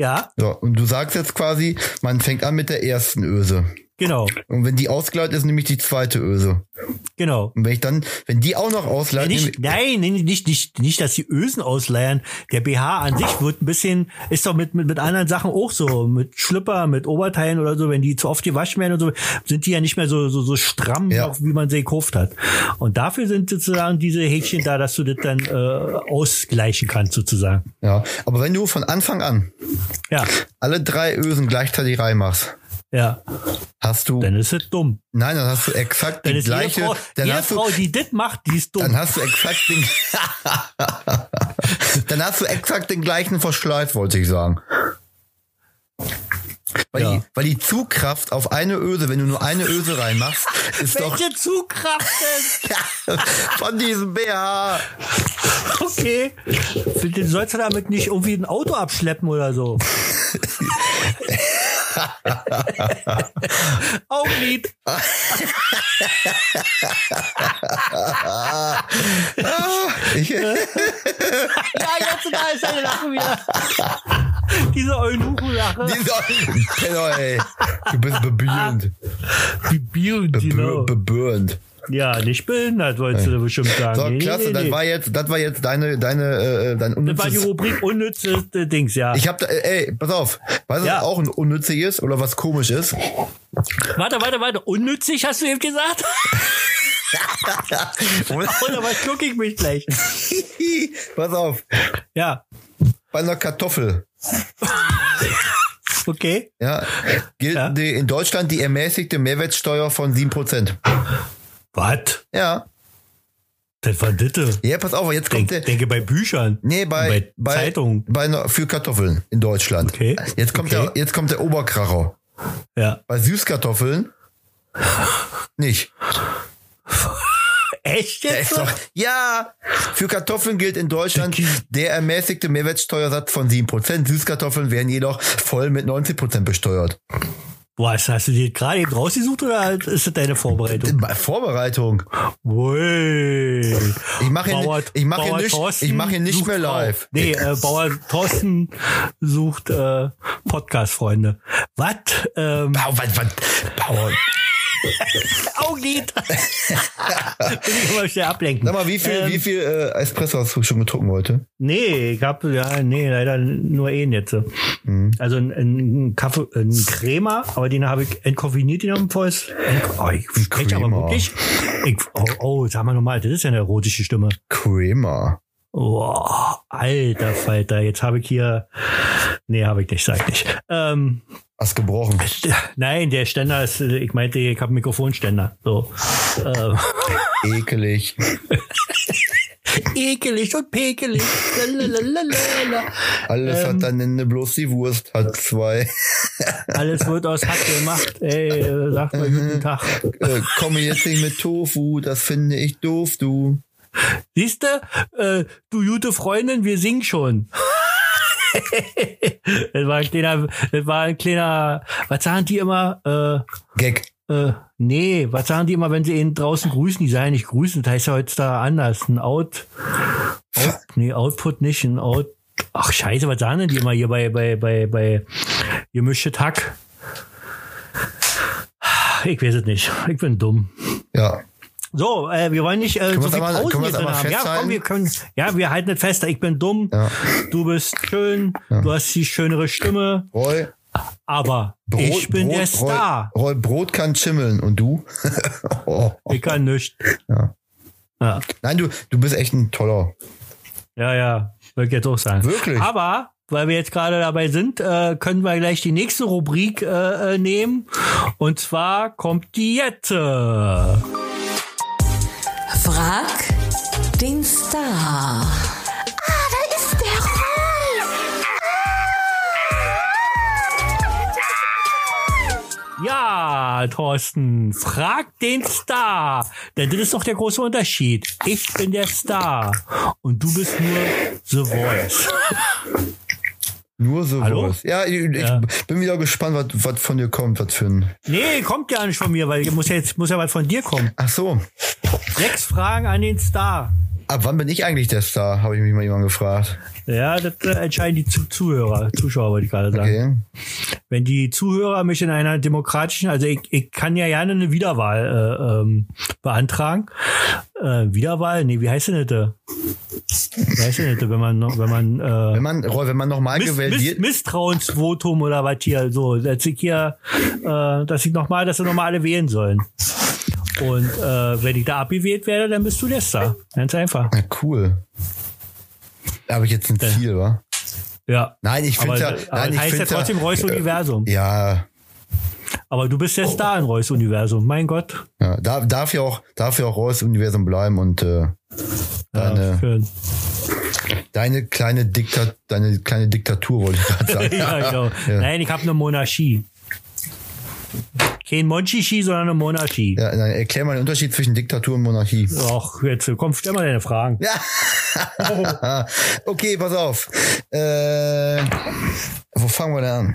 Ja, So, und du sagst jetzt quasi, man fängt an mit der ersten Öse. Genau, Und wenn die ausgeleitet ist, nämlich die zweite Öse. genau. Und wenn ich dann, wenn die auch noch ausleitet, Nicht, nein, nein, nicht, nicht, nicht, dass die Ösen ausleiern. Der BH an sich wird ein bisschen, ist doch mit, mit, mit anderen Sachen auch so. Mit Schlüpper, mit Oberteilen oder so, wenn die zu oft gewaschen werden und so, sind die ja nicht mehr so, so, so stramm, Ja. wie man sie gekauft hat. Und dafür sind sozusagen diese Häkchen da, dass du das dann äh, ausgleichen kannst, sozusagen. ja. Aber wenn du von Anfang an Ja, alle drei Ösen gleichzeitig reinmachst, ja. hast du, Dann ist es dumm. nein, dann hast du exakt Dann die ist gleiche, Frau, dann du, Frau, die das macht, die ist dumm. dann hast du exakt den, dann hast du exakt den gleichen Verschleiß, wollte ich sagen. Weil, Ja. die, weil die Zugkraft auf eine Öse, wenn du nur eine Öse reinmachst, ist doch Welche Zugkraft denn? von diesem BH. Okay. Du sollst du damit nicht irgendwie ein Auto abschleppen oder so. Ich, Ja, jetzt da ist deine Lache wieder. Diese Eunuchen-Lache. die Penner, ey. Du bist bebührend. Bebür, genau. bebührend. Ja, nicht behindert, wolltest du bestimmt sagen. So, Nee, klasse, nee, das nee. war jetzt, das war jetzt deine, deine, äh, dein Das war die unnützes. Rubrik unnützes äh, Dings, ja. Ich hab da, äh, ey, pass auf, weißt du, Ja. was auch ein unnütziges oder was komisch ist? Warte, warte, warte. Unnützig hast du eben gesagt? Oder was gucke ich mich gleich? pass auf, Ja, bei einer Kartoffel, okay. ja, gilt Ja. In Deutschland die ermäßigte Mehrwertsteuer von 7%. Was? Ja. Das war Ditte. Ja, pass auf, jetzt kommt Denk, der. denke bei Büchern. Nee, bei, bei, Zeitungen. bei für Kartoffeln in Deutschland. Okay. Jetzt kommt Okay. der, jetzt kommt der Oberkracher. Ja. Bei Süßkartoffeln Nicht. Echt jetzt? doch, ja, für Kartoffeln gilt in Deutschland der ermäßigte Mehrwertsteuersatz von 7%. Süßkartoffeln werden jedoch voll mit 19% besteuert. Boah, hast du die gerade eben rausgesucht oder ist das deine Vorbereitung? Bei Vorbereitung. Ui. Ich mache hier, ich mache hier nicht, Thorsten ich mache hier nicht mehr live. Nee, äh, Bauer Thorsten sucht äh, Podcast-Freunde. Was? Ähm, Bauer, was, was, Bauer. Augenlid. Ich immer schnell ablenken. Sag mal, wie viel, Ähm, wie viel äh, Espresso hast du schon getrunken heute? Nee, ich hab, ja, nee, leider nur einen jetzt. Mhm. Also ein, ein Kaffee, ein Crema, aber den habe ich entkoffiniert genommen vorher. Oh, ich spreche aber Crema. wirklich. Ich, oh, oh, sag mal nochmal, das ist ja eine erotische Stimme. Creamer. Oh, alter Falter, jetzt habe ich hier. Nee, habe ich nicht, sag ich nicht. Ähm, Hast gebrochen. nein, der Ständer ist, ich meinte, ich habe Mikrofonständer. So. Ähm, Ekelig. ekelig und pekelig. Lalalala. Alles Ähm. hat ein Ende, bloß die Wurst hat zwei. Alles wird aus Hack gemacht. Ey, äh, sag mal guten Tag. Äh, komme jetzt nicht mit Tofu, das finde ich doof, du. Siehste, äh, du gute Freundin, wir singen schon. das war ein kleiner, das war ein kleiner, was sagen die immer? Gag. Äh, äh, nee, was sagen die immer, wenn sie ihn draußen grüßen? Die sagen nicht grüßen, das heißt ja heutzutage anders. Ein Out, Out nee, Output nicht, ein Out. Ach scheiße, was sagen denn die immer hier bei, bei, bei, bei gemischtes Hack? Ich weiß es nicht. Ich bin dumm. Ja. So, äh, wir wollen nicht äh, so viel aber- Pausen hier drin haben. Ja, komm, wir können, ja, wir halten es fest. Ich bin dumm. Ja. Du bist schön. Du hast die schönere Stimme. Roy, Aber Brot, ich bin Brot, der Star. Roy, Roy, Brot kann schimmeln und du? oh. Ich kann nichts. Ja. Ja, Nein, du, du bist echt ein toller. ja, ja. Würde ich jetzt auch sagen. Wirklich? Aber, weil wir jetzt gerade dabei sind, äh, können wir gleich die nächste Rubrik äh, äh, nehmen. Und zwar kommt die jetzt. Frag den Star. Ah, da ist der Roy. Ja, Thorsten, frag den Star. Denn das ist doch der große Unterschied. Ich bin der Star und du bist nur The Voice. Nur so Hallo? was. Ja, ich, ich Ja. bin wieder gespannt, was, was von dir kommt, was für ein. Nee, kommt ja nicht von mir, weil muss ja jetzt muss ja was von dir kommen. Ach so. Sechs Fragen an den Star. Ab wann bin ich eigentlich der Star? Habe ich mich mal jemand gefragt. Ja, das äh, entscheiden die Zu Zuhörer, Zuschauer, wollte ich gerade sagen. Okay. Wenn die Zuhörer mich in einer demokratischen, also ich, ich kann ja gerne eine Wiederwahl äh, ähm, beantragen. Äh, Wiederwahl? Nee, wie heißt denn das? Wie heißt denn das, wenn man noch, wenn man äh, Wenn man, Roy, wenn man nochmal Miss, gewählt Miss, wird. Misstrauensvotum oder was hier so, dass ich hier, äh, dass ich nochmal, dass sie nochmal alle wählen sollen. Und äh, wenn ich da abgewählt werde, dann bist du der Star. Ganz einfach. Ja, cool. Da habe ich jetzt ein Ziel, wa? Ja. Nein, ich finde ja, nein, ich heißt ja trotzdem Reus Universum. ja, Aber du bist der Star in Reus Universum. Mein Gott. ja, darf, darf ja auch, darf ja auch Roy's Universum bleiben und äh, Ja, deine, schön. deine kleine Diktat, deine kleine Diktatur wollte ich gerade sagen. ja, genau. Ja. Nein, ich habe eine Monarchie. Kein Monchichi, sondern eine Monarchie. Ja, dann erklär mal den Unterschied zwischen Diktatur und Monarchie. Ach, jetzt komm, stell mal deine Fragen. Ja. okay, pass auf. Äh, wo fangen wir denn an?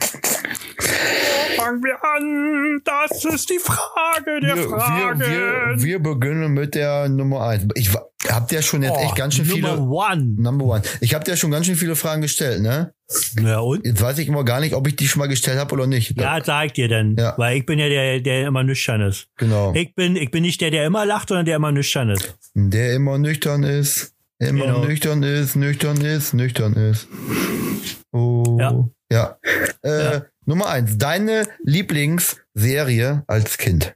Fangen wir an. Das ist die Frage der Wir, wir, wir, wir beginnen mit der Nummer eins. Ich hab dir schon jetzt echt ganz schön Number viele. one. Number one. Ich habe dir schon ganz schön viele Fragen gestellt, ne? Ja, und? Jetzt weiß ich immer gar nicht, ob ich die schon mal gestellt habe oder nicht. Ja, sag ich dir denn. Ja. Weil ich bin ja der, der immer nüchtern ist. Genau. Ich bin, ich bin nicht der, der immer lacht, sondern der immer nüchtern ist. Der immer nüchtern ist, immer Genau. nüchtern ist, nüchtern ist, nüchtern ist. Oh. Ja. Ja. Äh, Nummer eins. Deine Lieblingsserie als Kind.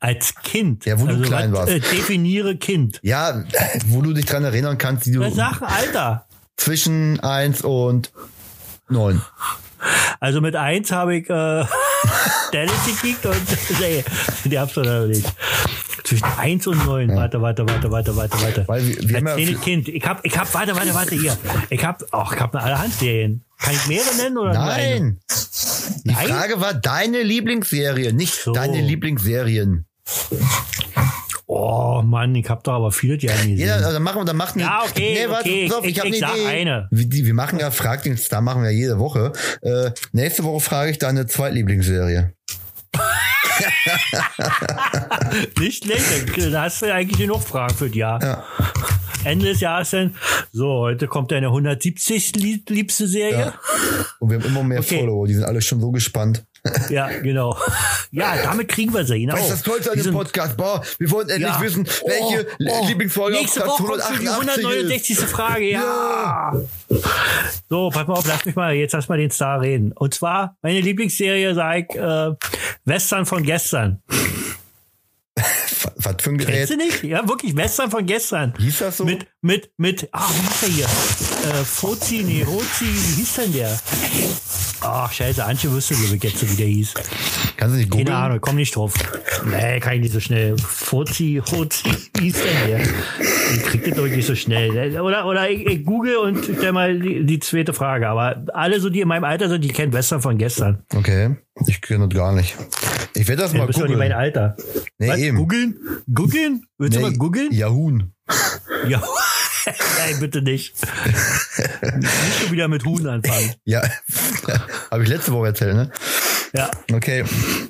Als Kind. Ja, wo du klein was, warst. Äh, definiere Kind. Ja, wo du dich dran erinnern kannst, die du Was sagen, Alter? zwischen eins und neun. Also mit eins habe ich äh, Dennis gekickt und nee, die hab's doch nicht. Zwischen eins und neun. Warte, warte, warte, warte, warte, warte. Weil wir, wir haben Als ja, kleines Kind. Ich hab, ich hab, warte, warte, warte, hier. Ich hab, ach, ich hab eine allerhand Serien. Kann ich mehrere nennen oder nein, Die Frage war deine Lieblingsserie, nicht So. deine Lieblingsserien. Oh Mann, ich hab doch aber viele die gesehen. Ja, also dann machen wir, dann machen Ja, okay, nee, warte, okay, pass auf, ich- ich, hab ich eine Idee. eine. Wir, wir machen ja Frag den Star, machen wir jede Woche. Äh, nächste Woche frage ich deine Zweitlieblingsserie. Nicht schlecht, da hast du eigentlich genug Fragen für die Jahr. Ja. Ende des Jahres dann, so, heute kommt deine 170. lieb- liebste Serie. Ja. Und wir haben immer mehr Okay. Follower, die sind alle schon so gespannt. Ja, genau. Ja, damit kriegen wir sie, genau. Das ist das Tollste an dem Podcast. Boah, wir wollen endlich Ja. wissen, welche Oh, oh. Lieblingsfolge Nächste auf Woche Platz die 188 ist. 169. Frage, ja. So, pass mal auf, lass mich mal jetzt erst mal den Star reden. Und zwar, meine Lieblingsserie, sag ich, äh, Western von gestern. Was für ein Gerät? Kennst du nicht? Ja, wirklich, Western von gestern. Hieß das so? Mit, mit, mit, ah, wie hieß der hier? Äh, Fozi, nee, Rozi, wie hieß denn der? Ach, scheiße, Antje wüsste, glaube ich, jetzt, wie der hieß. Kannst du nicht googeln? Keine Ahnung, komm nicht drauf. Nee, kann ich nicht so schnell. Fozi, Rozi, wie hieß denn der? Ich krieg das doch nicht so schnell. Oder, oder ich, ich google und stell mal die, die zweite Frage. Aber alle so, die in meinem Alter sind, die kennen Western von gestern. Okay, ich kenne das gar nicht. Ich werde das Ja, mal du bist doch nicht mein googeln. Alter. Nee, Was? eben. Googeln? Googeln? Willst du Nee, mal googeln? Yahoo. Ja. Nein, bitte nicht. nicht schon wieder mit Huhn anfangen. Ja, habe ich letzte Woche erzählt, ne? Ja. Okay,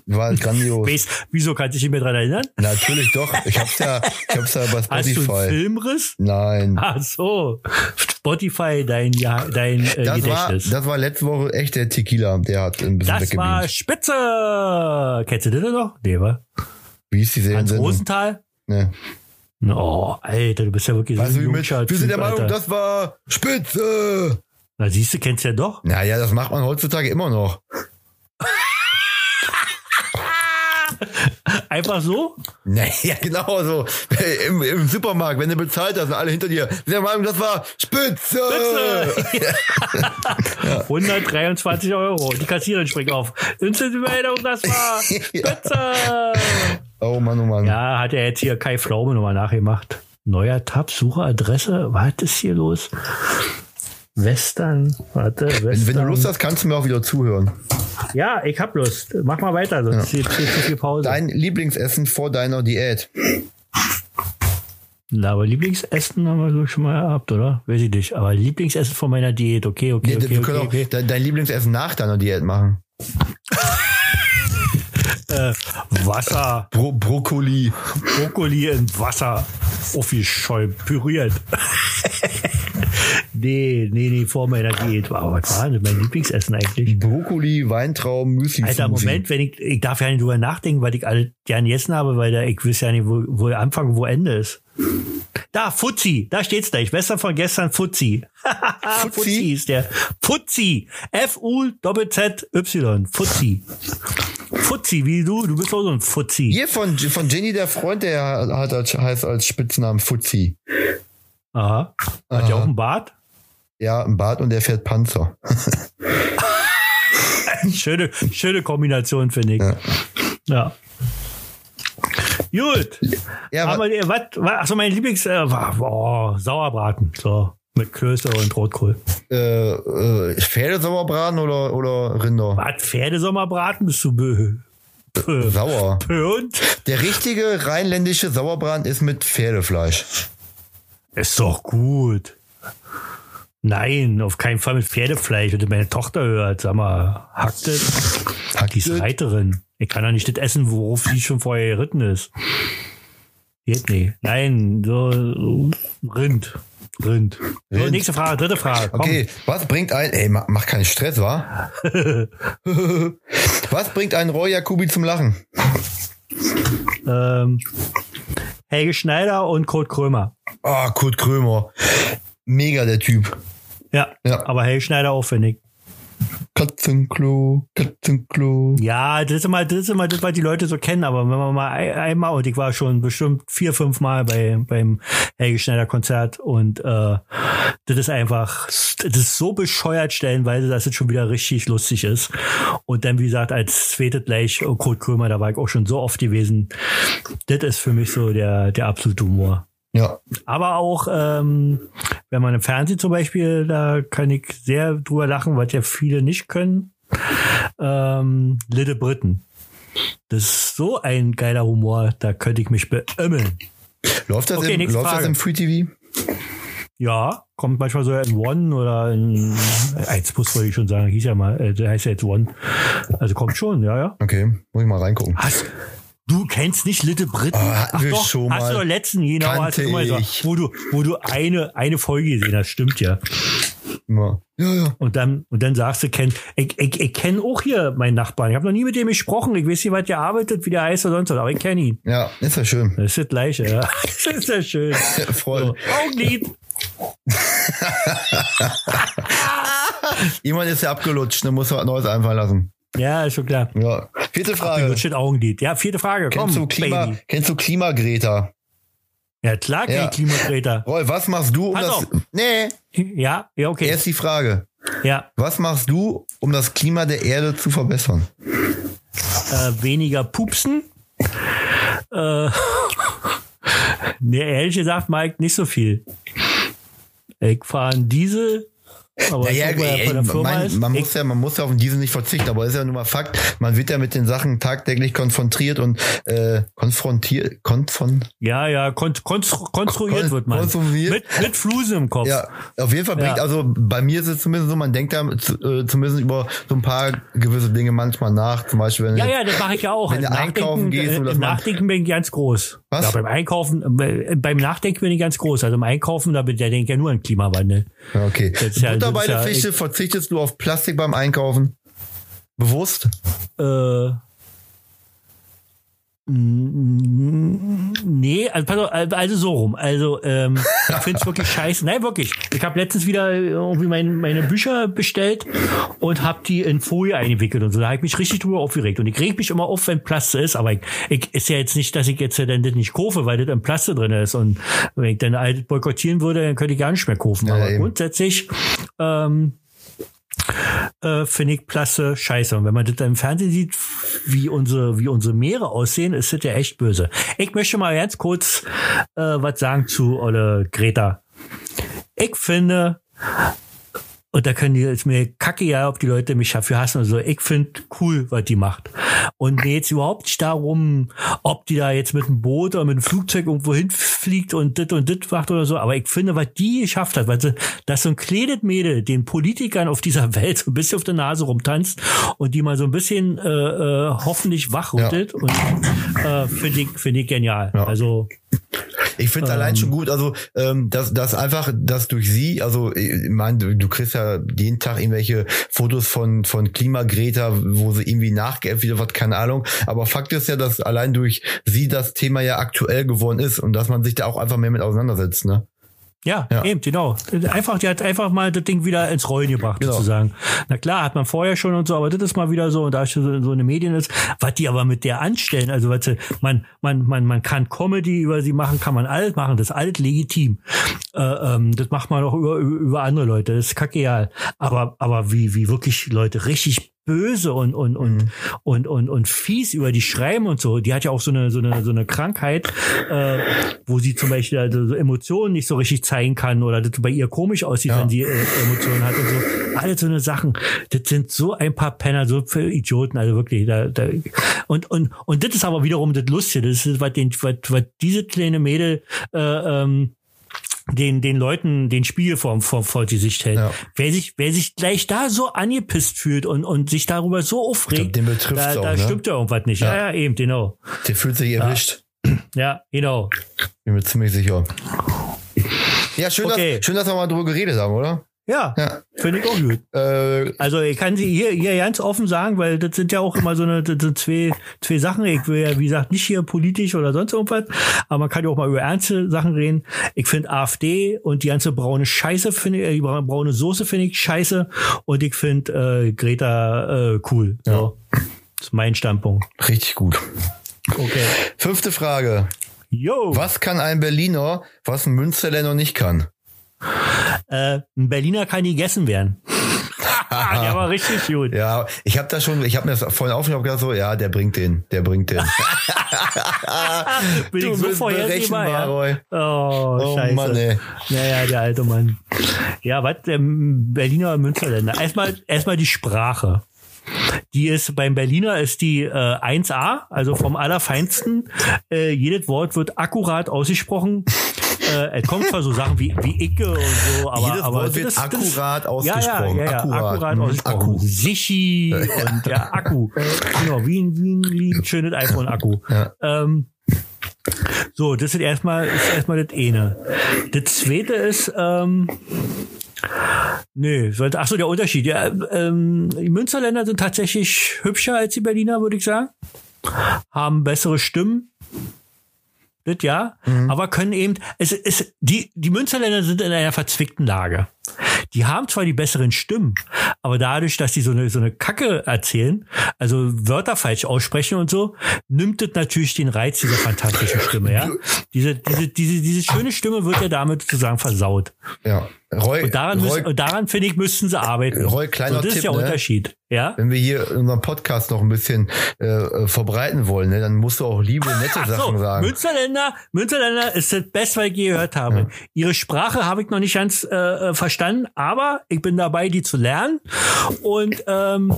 war grandios. Weißt, wieso kannst du dich nicht mehr dran erinnern? Natürlich doch. Ich hab's ja, ich hab's ja bei Hast du einen Spotify. Filmriss? Nein. Ach so. Spotify, dein, ja, dein äh, Das war, Gedächtnis. das war letzte Woche echt der Tequila, der hat ein bisschen Das war. Spitze. Kennst du das noch? Nee, wa? Wie ist die Hans Seriensendung? Rosenthal? Ne. Oh, Alter, du bist ja wirklich Weißt so ein jungscher wir sind der Meinung, Alter. das war Spitze. Na, siehst du, kennst du ja doch. Naja, das macht man heutzutage immer noch. Einfach so? Naja, genau so. Im, Im Supermarkt, wenn du bezahlt hast und alle hinter dir, sind der Meinung, das war Spitze. Spitze. 123 Euro. Die Kassiererin springt auf. Meldung, das war Spitze. Oh Mann, oh Mann. Ja, hat er jetzt hier Kai Pflaume nochmal nachgemacht. Neuer Tab, Sucheadresse. Was ist hier los? Western, warte, Western. Wenn, wenn du Lust hast, kannst du mir auch wieder zuhören. Ja, ich hab Lust. Mach mal weiter, sonst jetzt hier zu viel Pause. Dein Lieblingsessen vor deiner Diät. Na, aber Lieblingsessen haben wir schon mal gehabt, oder? Weiß ich nicht. Aber Lieblingsessen von meiner Diät. Okay, okay, Nee, okay, wir okay, können okay. auch de- dein Lieblingsessen nach deiner Diät machen. Äh, Wasser, Bro Brokkoli. Brokkoli in Wasser aufgeschäumt, püriert. nee, nee, nee, vor meiner Diät. Aber was war denn mein Lieblingsessen eigentlich? Brokkoli, Weintrauben, Müsli. Alter. Moment, wenn ich, ich darf ja nicht drüber nachdenken, weil ich alle gerne gegessen habe, weil da, ich weiß ja nicht, wo, wo Anfang, wo Ende ist. Da, Fuzzi, da steht's gleich. Besser von gestern, Fuzzi. Fuzzi? Fuzzi ist der. Fuzzi. F-U-Z-Z-Y. Fuzzi. Fuzzi, wie du, du bist auch so ein Fuzzi. Hier von, von Jenny, der Freund, der hat als, heißt als Spitznamen Fuzzi. Aha. Hat der auch einen Bart? Ja, ein Bart und der fährt Panzer. Schöne, schöne Kombination, finde ich. Ja. Ja. Gut. Ja, Aber wa- äh, was, was, achso, mein Lieblings, äh, war, boah, Sauerbraten. So. Mit Klöße und Rotkohl. äh, äh, Pferdesauerbraten oder, oder Rinder? Was, Pferdesommerbraten? Bist du bö, bö, Sauer. und? Der richtige rheinländische Sauerbraten ist mit Pferdefleisch. Ist doch gut. Nein, auf keinen Fall mit Pferdefleisch. Wenn meine Tochter hört, sag mal, hackt es. Hackt Die ist? Reiterin. Ich kann doch nicht das essen, worauf sie schon vorher geritten ist. Geht nicht. Nein, so Rind. Rind. So, Rind. nächste Frage, dritte Frage. Komm. Okay, was bringt ein, ey, mach, mach keinen Stress, wa? was bringt ein Roy Jacobi zum Lachen? Ähm, Helge Schneider und Kurt Krömer. Ah, Kurt Krömer. Mega der Typ. Ja, Ja. aber Helge Schneider aufwendig. Katzenklo, Katzenklo. Ja, das ist immer, das ist immer das, was die Leute so kennen, aber wenn man mal ein- einmal, und ich war schon bestimmt vier, fünf Mal bei, beim Helge Schneider Konzert und äh, das ist einfach, das ist so bescheuert stellenweise, dass es schon wieder richtig lustig ist. Und dann, wie gesagt, als zweites gleich äh, Kurt Krömer, da war ich auch schon so oft gewesen. Das ist für mich so der, der absolute Humor. Ja, Aber auch, ähm, wenn man im Fernsehen zum Beispiel, da kann ich sehr drüber lachen, was ja viele nicht können. ähm, Little Britain. Das ist so ein geiler Humor, da könnte ich mich beömmeln. Läuft das, Okay, im, läuft das im Free TV? Ja, kommt manchmal so in One oder in eins muss wollte ich schon sagen, hieß ja mal, äh, der heißt ja jetzt One. Also kommt schon, ja, ja. Okay, muss ich mal reingucken. Hast, du kennst nicht Little Britain? Oh, hatten wir doch, schon hast mal. du doch letzten, genau, hast du mal gesagt, wo du, wo du eine, eine Folge gesehen hast, stimmt ja. Ja, ja. Und dann, und dann sagst du, kenn, ich, ich, ich kenne auch hier meinen Nachbarn. Ich habe noch nie mit dem gesprochen. Ich weiß nicht, was der arbeitet, wie der heißt oder sonst was, aber ich kenne ihn. Ja, ist ja schön. Das ist das Gleiche, ja. Das ist ja schön. Voll. So, Augenlid. Jemand ist ja abgelutscht, ne, muss was Neues einfallen lassen. Ja, ist schon klar. Ja. Vierte Frage. Abgelutscht Augenlid. Ja, vierte Frage. Kennst du Komm, Klima, Baby. kennst du Klimagreta? Ja, klar, kein Ja. Klimakreter. Roy, was machst du, um Pass das, auf. nee, Ja, ja, okay. erst die Frage. Ja, Was machst du, um das Klima der Erde zu verbessern? äh, weniger pupsen. Äh, nee, ehrlich gesagt, Mike, nicht so viel. Ich fahre einen Diesel, aber Ja, ja, guck mal, ey, man, man, ich, muss ja, man muss ja auf diesen nicht verzichten, aber ist ja nun mal Fakt. Man wird ja mit den Sachen tagtäglich konfrontiert und äh, konfrontiert, konfron, ja, ja, kon konstru konstruiert Kon- wird man. konstruiert? Mit, mit Flusen im Kopf. ja, auf jeden Fall bringt, Ja. also bei mir ist es zumindest so, man denkt da äh, zumindest über so ein paar gewisse Dinge manchmal nach, zum Beispiel wenn Ja, ja, das mache ich ja auch. Wenn du einkaufen gehst äh, man- Nachdenken bin ich ganz groß. Was? Ja, beim Einkaufen, äh, beim Nachdenken bin ich ganz groß. Also im Einkaufen, da bin der denkt ja nur an Klimawandel. Okay. Das ist ja- Ja- Fische, verzichtest du auf Plastik beim Einkaufen? Bewusst? Äh, Nee, also, pass auf, also so rum. Also ähm, ich finde es wirklich scheiße. Nein, wirklich. Ich habe letztens wieder irgendwie mein, meine Bücher bestellt und habe die in Folie eingewickelt und so. Da habe ich mich richtig drüber aufgeregt. Und ich reg mich immer auf, wenn Plaste ist. Aber ich, ich ist ja jetzt nicht, dass ich jetzt dann das nicht kaufe, weil das im Plaste drin ist. Und wenn ich dann halt boykottieren würde, dann könnte ich gar nicht mehr kaufen. Ja, Aber eben. grundsätzlich ähm, äh, finde ich Plaste scheiße. Und wenn man das im Fernsehen sieht, wie unsere, wie unsere Meere aussehen, ist das ja echt böse. Ich möchte mal ganz kurz äh, was sagen zu Olle Greta. Ich finde, und da können die jetzt mir kacke ja, ob die Leute mich dafür hassen oder so. Ich finde cool, was die macht. Und mir jetzt überhaupt nicht darum, ob die da jetzt mit einem Boot oder mit einem Flugzeug irgendwo hinfliegt und dit und dit macht oder so. Aber ich finde, was die geschafft hat, weil sie, dass so ein kleines Mädel den Politikern auf dieser Welt so ein bisschen auf der Nase rumtanzt und die mal so ein bisschen äh, äh, hoffentlich wachrüttelt. Und äh, finde ich, finde ich genial. Ja. Also Ich finde es allein schon gut, also ähm, dass, dass einfach, dass durch sie, also ich meine, du, du kriegst ja jeden Tag irgendwelche Fotos von von Klimagreta, wo sie irgendwie nachgeäfft wieder was, keine Ahnung. Aber Fakt ist ja, dass allein durch sie das Thema ja aktuell geworden ist und dass man sich da auch einfach mehr mit auseinandersetzt, ne? Ja, Ja. eben, genau. Einfach, die hat einfach mal das Ding wieder ins Rollen gebracht, Genau. sozusagen. Na klar, hat man vorher schon und so, aber das ist mal wieder so, und da so, so eine Medien ist, was die aber mit der anstellen, also sie, man, man, man, man kann Comedy über sie machen, kann man alles machen, das ist alles legitim. Äh, ähm, das macht man auch über, über andere Leute, das ist kackeal. Aber, aber wie, wie wirklich Leute richtig böse und und und und und und fies über die schreiben und so. Die hat ja auch so eine so eine so eine Krankheit, äh, wo sie zum Beispiel also so Emotionen nicht so richtig zeigen kann oder das bei ihr komisch aussieht, Ja. wenn sie äh, Emotionen hat und so. Alle so eine Sachen. Das sind so ein paar Penner, so für Idioten, also wirklich. Da, da. Und und und das ist aber wiederum das Lustige. Das ist was den was, was diese kleine Mädel äh, ähm, den, den Leuten den Spiegel vor, vor, vor die Sicht hält. Ja. Wer sich, wer sich gleich da so angepisst fühlt und, und sich darüber so aufregt, Den betrifft's da, auch, da ne? stimmt ja irgendwas nicht. Ja. Ja, ja, eben, genau. Der fühlt sich erwischt. Ja, genau. Bin mir ziemlich sicher. Ja, schön, Okay. dass, schön, dass wir mal drüber geredet haben, oder? Ja, Ja. finde ich auch gut. Äh, Also ich kann sie hier, hier ganz offen sagen, weil das sind ja auch immer so eine sind zwei, zwei Sachen. Ich will ja, wie gesagt, nicht hier politisch oder sonst irgendwas, aber man kann ja auch mal über ernste Sachen reden. Ich finde AfD und die ganze braune Scheiße finde ich, äh, die bra- braune Soße finde ich scheiße und ich finde äh, Greta äh, cool. So. Das ist mein Standpunkt. richtig gut. Okay. Fünfte Frage. Yo. Was kann ein Berliner, was ein Münsterler noch nicht kann? Äh, ein Berliner kann gegessen werden. Der war richtig gut. Ja, ich habe da schon, ich habe mir das vorhin aufgenommen, gedacht so, ja, der bringt den, der bringt den. Bin ich so vorhersehbar, ja? Roy. Oh, Oh scheiße. Mann, ey. Ja, ja, der alte Mann. Ja, was, ähm, Berliner Münsterländer. Erstmal, erstmal die Sprache. Die ist beim Berliner ist die äh, 1A, also vom allerfeinsten. Äh, jedes Wort wird akkurat ausgesprochen. Äh, es kommt zwar so Sachen wie, wie Icke und so, aber, Jedes aber Wort wird akkurat ausgesprochen. Ja, ja, ja, Akkurat. akkurat, Mhm, ausgesprochen. Akku. Sichi und ja, Akku. genau, wie ein, wie ein, schönes iPhone-Akku. Ähm, so, das ist erstmal, ist erstmal das eine. Das zweite ist, ähm, nee, sollte, ach so, der Unterschied. Ja, ähm, die Münsterländer sind tatsächlich hübscher als die Berliner, würde ich sagen. Haben bessere Stimmen. Ja, aber können eben, es ist, die, die Münsterländer sind in einer verzwickten Lage. Die haben zwar die besseren Stimmen, aber dadurch, dass die so eine, so eine Kacke erzählen, also Wörter falsch aussprechen und so, nimmt das natürlich den Reiz dieser fantastischen Stimme, ja. Diese, diese, diese, diese schöne Stimme wird ja damit sozusagen versaut. Ja. Roy, Und daran, Roy, müssen, und daran finde ich, müssten sie arbeiten. Roy, kleiner so, das Tipp, ist der ne? Unterschied, ja. wenn wir hier unseren Podcast noch ein bisschen äh, äh, verbreiten wollen, ne, dann musst du auch liebe, nette Ach Sachen so, sagen. Münsterländer, Münsterländer ist das Beste, was ich je gehört habe. Ihre Sprache habe ich noch nicht ganz äh, äh, verstanden, aber ich bin dabei, die zu lernen und ähm,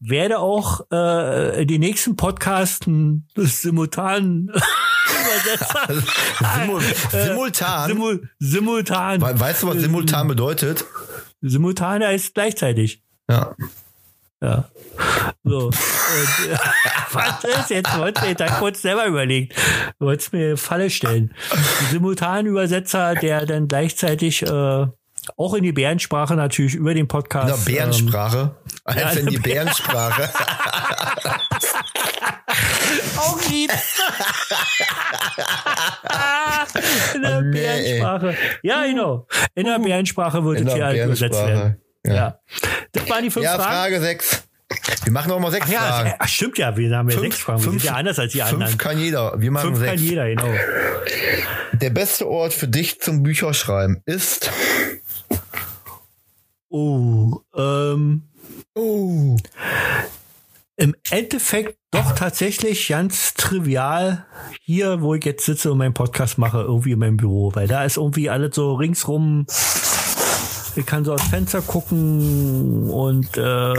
werde auch äh, den nächsten Podcasten simultan Übersetzer. Simul simultan. Simul simultan. We- weißt du, was simultan bedeutet? Simultan heißt gleichzeitig. Ja. Ja. So. Und, äh, was ist jetzt? Du jetzt da kurz selber überlegt. Du wolltest mir eine Falle stellen. Ein Simultanübersetzer, der dann gleichzeitig äh, auch in die Bärensprache natürlich über den In der Podcast. Bärensprache. ja, Als in die Bärensprache. Ähm, auch lieb. in der Oh, nee, Bärensprache. Ja, genau. In der Bärensprache wird In es hier halt übersetzt werden. Bärensprache. Ja. Das waren die fünf Ja, Fragen. Frage 6. Wir machen auch mal sechs Ach ja, Fragen. ach, stimmt ja, wir haben ja sechs Fragen. Wir sind ja anders als die fünf anderen. kann jeder. Wir machen Fünf kann sechs. jeder, genau. Der beste Ort für dich zum Bücherschreiben ist. Oh, ähm, Oh. im Endeffekt doch tatsächlich ganz trivial hier, wo ich jetzt sitze und meinen Podcast mache, irgendwie in meinem Büro, weil da ist irgendwie alles so ringsrum. Ich kann so aus Fenster gucken und äh,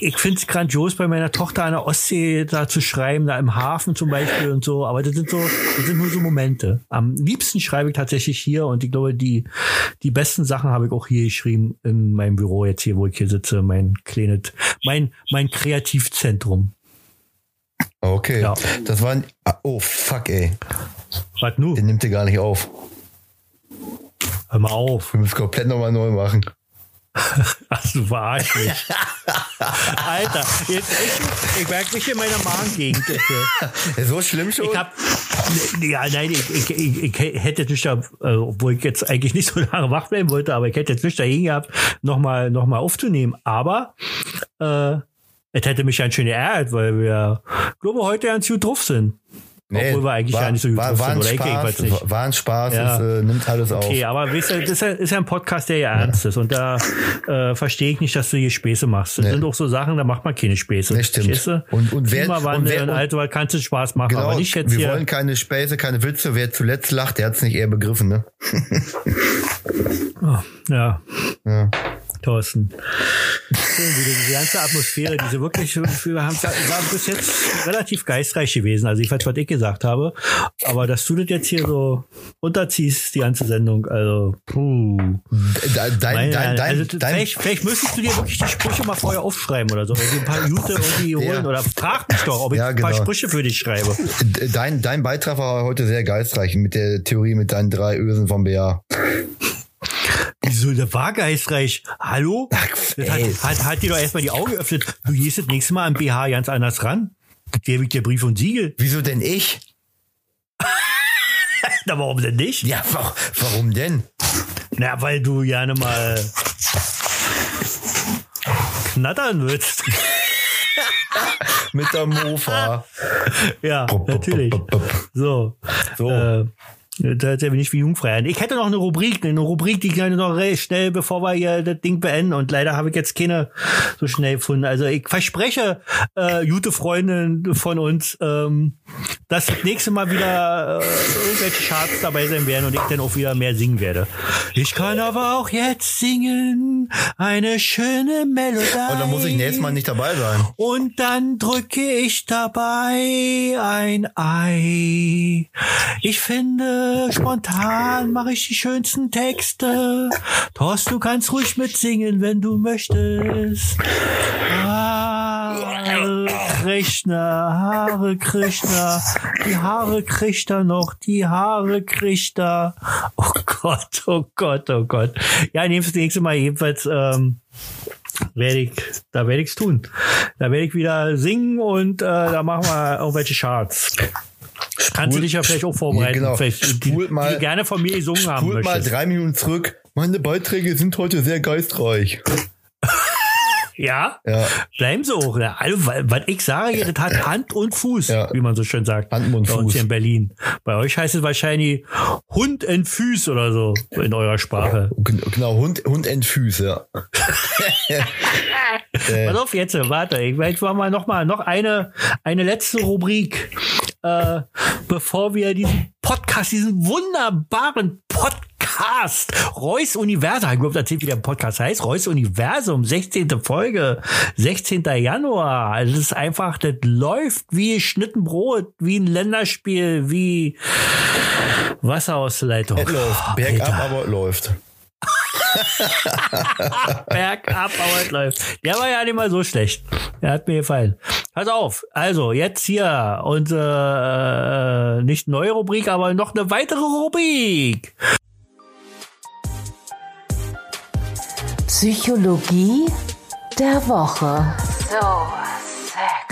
ich finde es grandios, bei meiner Tochter an der Ostsee da zu schreiben, da im Hafen zum Beispiel und so. Aber das sind so, das sind nur so Momente. Am liebsten schreibe ich tatsächlich hier und ich glaube, die, die besten Sachen habe ich auch hier geschrieben in meinem Büro jetzt hier, wo ich hier sitze, mein kleines, mein, mein Kreativzentrum. Okay. Ja. Das war ein. Ah, Oh, fuck, ey. Was nu? Den nimmt ihr gar nicht auf. Hör mal auf. Wir müssen komplett nochmal neu machen. Ach, du verarsch mich. Alter, jetzt, ich, ich merke mich in meiner Magengegend. So schlimm schon? Ich hab, ja, nein, ich, ich, ich, ich hätte nicht, da, äh, obwohl ich jetzt eigentlich nicht so lange wach bleiben wollte, aber ich hätte jetzt nicht dahin gehabt, nochmal noch mal aufzunehmen. Aber äh, es hätte mich ganz schön geärgert, weil wir, glaube heute ganz gut drauf sind. Obwohl wir eigentlich war, gar nicht so gut war, war sind, ein Spaß, nicht. War ein Spaß, Ja. es äh, nimmt alles auf. Okay, aber weißt du, das ist ja, ja ein Podcast, der ja ernst ist. Und da äh, verstehe ich nicht, dass du hier Späße machst. Das Nee. sind auch so Sachen, da macht man keine Späße. Nee, stimmt. Du? Und- und wer- und wer- und Alter, kannst du Spaß machen, Genau, aber nicht jetzt wir wollen keine Späße, keine Witze. Wer zuletzt lacht, der hat es nicht eher begriffen, ne? Ja, Ja. Thorsten. Diese ganze Atmosphäre, diese wirklich, wir haben, war bis jetzt relativ geistreich gewesen, also ich weiß, was ich gesagt habe. Aber dass du das jetzt hier so unterziehst, die ganze Sendung, also, puh. Dein, dein, dein, dein, also, dein, vielleicht, vielleicht müsstest du dir wirklich die Sprüche mal vorher aufschreiben oder so. Oder dir ein paar Jute irgendwie holen. Ja. Oder frag mich doch, ob ich Ja, ein paar genau. Sprüche für dich schreibe. dein, dein Beitrag war heute sehr geistreich mit der Theorie mit deinen drei Ösen vom BA. Wieso, der war geistreich. Hallo? Ach, das hat, hat, hat dir doch erstmal die Augen geöffnet. Du gehst das nächste Mal am BH ganz anders ran. Der wiegt der Brief und Siegel. Wieso denn ich? Na, warum denn nicht? Ja, wa- warum denn? Na, weil du gerne mal knattern willst. Mit der Mofa. ja, natürlich. So. So. Äh, da ist ja nicht wie Jungfrei. Ich hätte noch eine Rubrik, eine Rubrik, die kann ich noch recht schnell, bevor wir hier das Ding beenden. Und leider habe ich jetzt keine so schnell gefunden. Also ich verspreche, äh, gute Freundin von uns, ähm, dass das nächste Mal wieder äh, irgendwelche Charts dabei sein werden und ich dann auch wieder mehr singen werde. Ich kann aber auch jetzt singen, eine schöne Melodie. Und dann muss ich nächstes Mal nicht dabei sein. Und dann drücke ich dabei ein Ei. Ich finde, spontan mache ich die schönsten Texte. Thorst, du kannst ruhig mitsingen, wenn du möchtest. Hare Krishna, Hare Krishna, die Haare er noch, die Haare er. Oh Gott, oh Gott, oh Gott. Ja, nächstes nächste Mal jedenfalls, ähm, werde ich, da werde ich's tun. Da werde ich wieder singen und äh, da machen wir irgendwelche Charts. Kannst du dich ja vielleicht auch vorbereiten, genau. vielleicht, die, Spult mal- die gerne von mir gesungen haben Spult mal möchtest. drei Minuten zurück. Meine Beiträge sind heute sehr geistreich. Ja, Ja, bleiben sie auch. Ja, also, was ich sage, das hat Hand und Fuß, Ja. wie man so schön sagt. Hand und bei uns Fuß. hier in Berlin. Bei euch heißt es wahrscheinlich Hund en Füß oder so in eurer Sprache. gen- genau, Hund, Hund entfüß, ja. Pass auf jetzt, warte, ich jetzt machen wir noch mal noch eine eine letzte Rubrik, äh, bevor wir diesen Podcast, diesen wunderbaren Podcast Reus Universum, ich glaube, erzählt, wie der Podcast heißt, Reus Universum, 16. Folge, 16. Januar. Also das ist einfach, das läuft wie geschnitten Brot, wie ein Länderspiel, wie Wasser aus der Leitung. Es läuft. Bergab, Alter. aber läuft. bergab, aber es läuft. Der war ja nicht mal so schlecht. Der hat mir gefallen. Pass auf, also jetzt hier unsere äh, nicht neue Rubrik, aber noch eine weitere Rubrik. Psychologie der Woche. So sexy.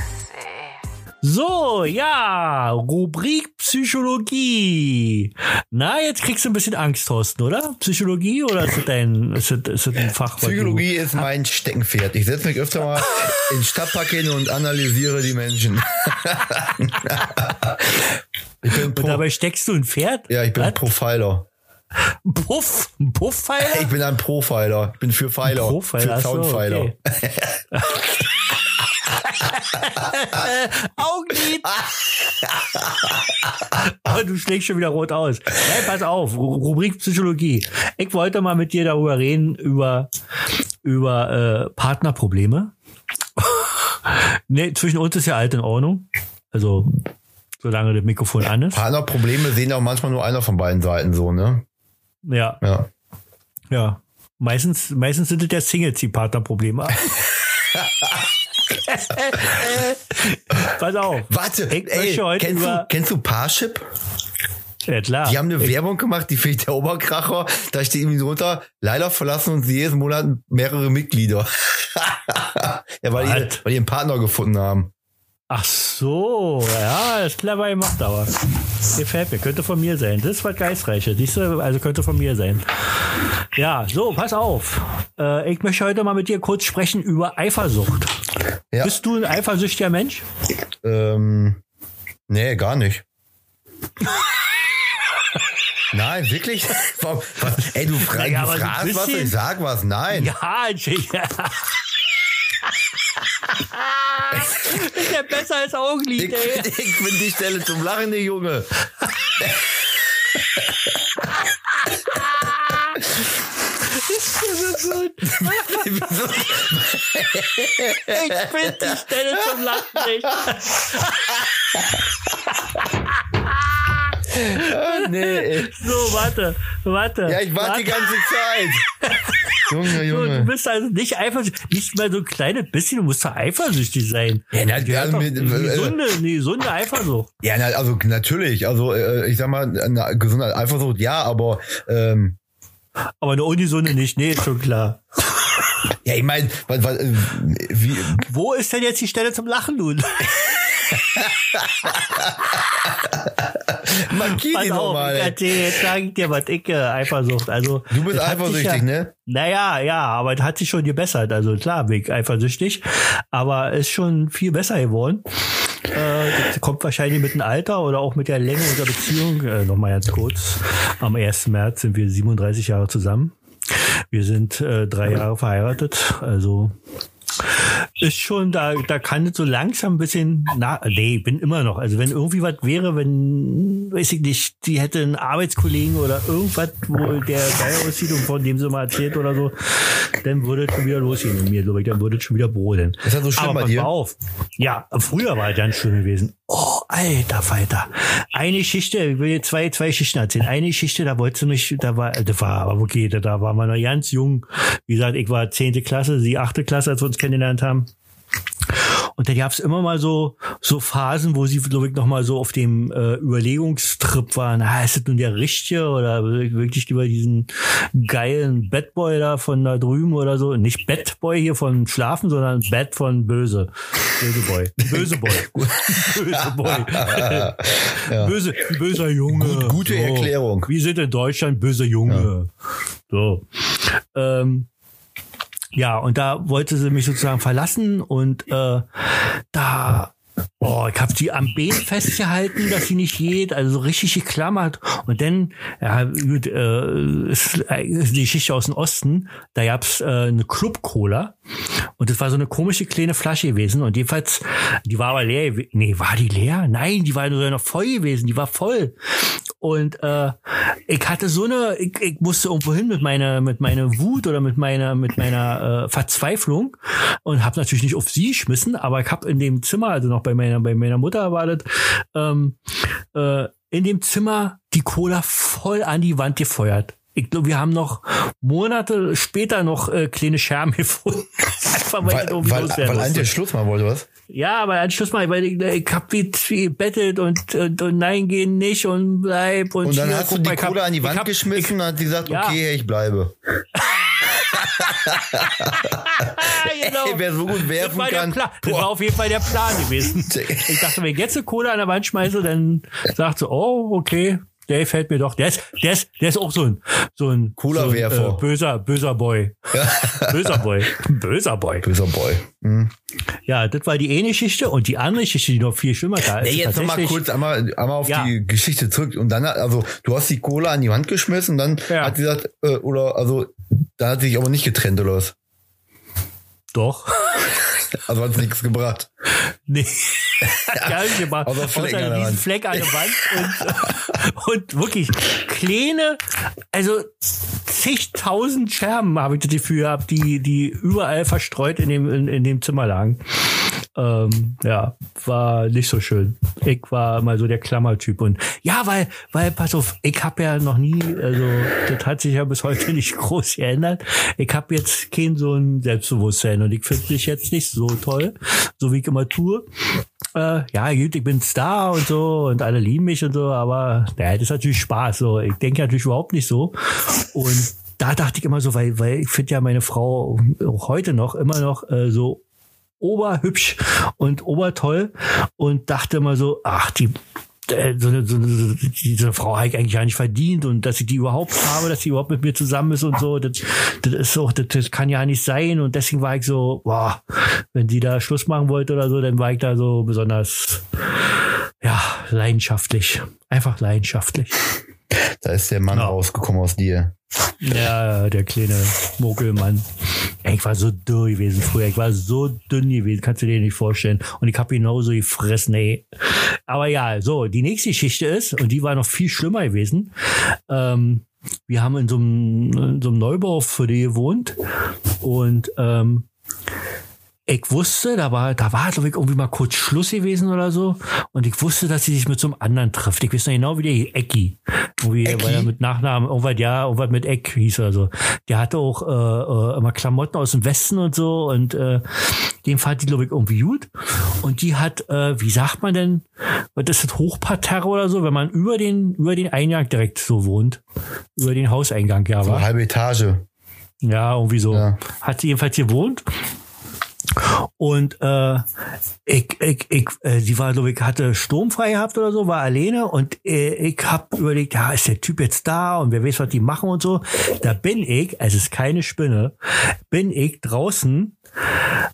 So, ja, Rubrik Psychologie. Na, jetzt kriegst du ein bisschen Angst, Thorsten, oder? Psychologie oder ist das dein, ist das, ist das ein Fach? Psychologie ist mein Steckenpferd. Ich setze mich öfter mal in Stadtpark hin und analysiere die Menschen. ich bin Und dabei steckst du ein Pferd? ja, ich bin Was? Profiler. Ein Puff? Ein Puffpfeiler? Ich bin ein Profiler. Ich bin für Pfeiler. Profiler, für ach so, Soundpfeiler. okay. Augenlid. Aber du schlägst schon wieder rot aus. Nein, pass auf, Ru- Rubrik Psychologie. Ich wollte mal mit dir darüber reden, über, über äh, Partnerprobleme. nee, zwischen uns ist ja alt in Ordnung. Also, solange das Mikrofon an ist. Partnerprobleme sehen auch manchmal nur einer von beiden Seiten so, ne? Ja, Ja. ja. Meistens, meistens sind es ja Singles, die Partnerprobleme haben. Pass auf. Warte, Ich ey, kennst, du, kennst du Parship? Ja, klar. Die haben eine Werbung gemacht, die fehlt der Oberkracher. Da steht irgendwie drunter, leider verlassen uns jeden Monat mehrere Mitglieder. ja, weil die, weil die einen Partner gefunden haben. Ach so, ja, ist clever gemacht, aber gefällt mir. Könnte von mir sein. Das war geistreiche. Siehst du, also könnte von mir sein. Ja, so, pass auf. Äh, ich möchte heute mal mit dir kurz sprechen über Eifersucht. Ja. Bist du ein eifersüchtiger Mensch? Ähm, nee, gar nicht. Nein, wirklich? Ey, du, fra Naja, du fragst was, ich sag was. Nein. Ja, Jake. Ist ja besser als Augenlid, ey. ich bin die Stelle zum Lachen, der Junge. Ich finde die Stelle zum Lachen nicht. nee. So, warte, warte. Ja, ich warte die Warte. ganze Zeit. Junge, So, du Junge. bist also nicht eifersüchtig, nicht mal so ein kleines bisschen, du musst doch eifersüchtig sein. Ja, na, Die ja, doch mit- eine äh, gesunde, eine gesunde Eifersucht. Ja, na, also natürlich. Also äh, ich sag mal, eine gesunde Eifersucht, ja, aber ähm, Aber eine ungesunde nicht, nee, ist schon klar. ja, ich meine, äh, wie, Wo ist denn jetzt die Stelle zum Lachen nun? markier die nochmal. jetzt sag ich dir was, ich äh, Eifersucht. Also, Du bist eifersüchtig, ja, ne? Naja, ja, aber das hat sich schon gebessert. Also klar, bin ich eifersüchtig, aber ist schon viel besser geworden. Äh, das kommt wahrscheinlich mit dem Alter oder auch mit der Länge unserer Beziehung. Äh, Nochmal ganz kurz. Am 1. März sind wir 37 Jahre zusammen. Wir sind äh, drei Jahre verheiratet. Also ist schon, da, da kann es so langsam ein bisschen, na, nee, bin immer noch. Also wenn irgendwie was wäre, wenn, weiß ich nicht, die hätte einen Arbeitskollegen oder irgendwas, wo der geil aussieht und von dem sie mal erzählt oder so, dann würde es schon wieder losgehen in mir, glaube ich, dann würde es schon wieder brodeln. Ist das so schlimm Aber bei dir? auf. Ja, früher war es ganz schlimm gewesen. Oh, alter Falter. Eine Geschichte, ich will dir zwei, zwei Geschichten erzählen. Eine Geschichte, da wollte sie mich, da war, das war aber da, da war man noch ganz jung. Wie gesagt, ich war zehnte Klasse, sie achte Klasse, als wir uns kennengelernt haben. Und dann gab's immer mal so, so Phasen, wo sie, glaube ich, noch mal so auf dem äh, Überlegungstrip waren, ah, ist das nun der Richtige oder wirklich lieber diesen geilen Badboy da von da drüben oder so. Nicht Badboy hier von Schlafen, sondern Bad von Böse. Böse Boy. Böse Boy. Böse Boy. Böse, böser Junge. Gut- gute Erklärung. Wir sind in Deutschland böse Junge. So. Ähm, ja, und da wollte sie mich sozusagen verlassen und äh, da Oh, ich habe sie am Bein festgehalten, dass sie nicht geht, also so richtig geklammert. Und dann, ja, gut, äh, ist ist die Geschichte aus dem Osten, da gab's äh, eine Club-Cola und das war so eine komische kleine Flasche gewesen und jedenfalls, die war aber leer. Nee, war die leer? Nein, die war nur noch voll gewesen, die war voll. Und äh, ich hatte so eine, ich, ich musste irgendwo hin mit meiner, mit meiner Wut oder mit meiner, mit meiner äh, Verzweiflung und habe natürlich nicht auf sie geschmissen, aber ich habe in dem Zimmer, also noch bei meiner, bei meiner Mutter war das, ähm, äh, in dem Zimmer die Cola voll an die Wand gefeuert. Ich glaube, wir haben noch Monate später noch äh, kleine Scherben gefunden. Weil, Weil, ich irgendwie weil, loswerden weil musste. Schluss machen wollte, was? Ja, aber Anschluss mal, weil ich, ich hab wie wie gebettelt und, und, und nein, geh nicht und bleib und, Und dann hier, hast du die ich Cola an die ich Wand hab- geschmissen und hat gesagt, Ja. okay, ich bleibe. Genau. Ey, wer so gut das werfen der kann. Das war auf jeden Fall der Plan gewesen. Ich dachte, wenn ich jetzt eine Cola an der Wand schmeiße, dann sagt sie, oh, okay, der fällt mir doch. Der ist, der ist, der ist auch so ein, so ein, Cola-Werfer. so ein, äh, böser, böser Boy. böser Boy. Böser Boy. Böser Boy. Hm. Ja, das war die eine Geschichte und die andere Geschichte, die noch viel schlimmer da ist. Nee, jetzt nochmal kurz einmal, einmal auf Ja. die Geschichte zurück. Und dann, also, du hast die Cola an die Wand geschmissen und dann Ja. hat sie gesagt, äh, oder, also, da hat sie sich aber nicht getrennt, oder was? Doch. Also hat es nichts gebracht. Nee. Hat gar nicht gemacht. Außer Außer Fleck an der diesen. Fleck an der Wand und, und wirklich kleine, also zigtausend Scherben habe ich das Gefühl gehabt, die, die überall verstreut in dem, in, in dem Zimmer lagen. Ähm, ja, war nicht so schön. Ich war mal so der Klammertyp und ja, weil, weil, pass auf, ich habe ja noch nie, also das hat sich ja bis heute nicht groß geändert. Ich habe jetzt kein so ein Selbstbewusstsein und ich finde mich jetzt nicht so toll, so wie ich immer tue. Äh, ja, gut, ich bin Star und so und alle lieben mich und so, aber ja, das ist natürlich Spaß. So, ich denke natürlich überhaupt nicht so. Und da dachte ich immer so, weil, weil ich finde ja meine Frau auch heute noch immer noch äh, so oberhübsch und obertoll und dachte immer so, ach, die äh, so eine, so eine, diese Frau habe ich eigentlich gar nicht verdient und dass ich die überhaupt habe, dass sie überhaupt mit mir zusammen ist und so, das, das ist so, das, das kann ja nicht sein und deswegen war ich so, boah, wenn sie da Schluss machen wollte oder so, dann war ich da so besonders, ja, leidenschaftlich, einfach leidenschaftlich. Da ist der Mann Ja. rausgekommen aus dir. Ja, der kleine Mogelmann. Ey, Ich war so dürr gewesen früher. Ich war so dünn gewesen, kannst du dir nicht vorstellen. Und ich habe genauso gefressen, ey. Aber ja, so, die nächste Geschichte ist, und die war noch viel schlimmer gewesen. Ähm, wir haben in so einem, in so einem Neubau für die gewohnt. Und ähm, ich wusste, da war, da war, glaube ich, irgendwie mal kurz Schluss gewesen oder so. Und ich wusste, dass sie sich mit so einem anderen trifft. Ich weiß noch genau, wie der Ecki. Irgendwie, Ecki? weil er mit Nachnamen, irgendwas, ja, irgendwas mit Eck hieß oder so. Der hatte auch äh, äh, immer Klamotten aus dem Westen und so. Und äh, den fand die, glaube ich, irgendwie gut. Und die hat, äh, wie sagt man denn, was ist das Hochparterre oder so, wenn man über den, über den Eingang direkt so wohnt. Über den Hauseingang, ja, So war. halbe Etage. Ja, irgendwie so. Ja. Hat sie jedenfalls gewohnt. Und äh, ich, ich, ich, äh, sie war, glaube ich, hatte sturmfrei gehabt oder so, war alleine und äh, ich habe überlegt, ja, ist der Typ jetzt da und wer weiß, was die machen und so. Da bin ich, es ist keine Spinne, bin ich draußen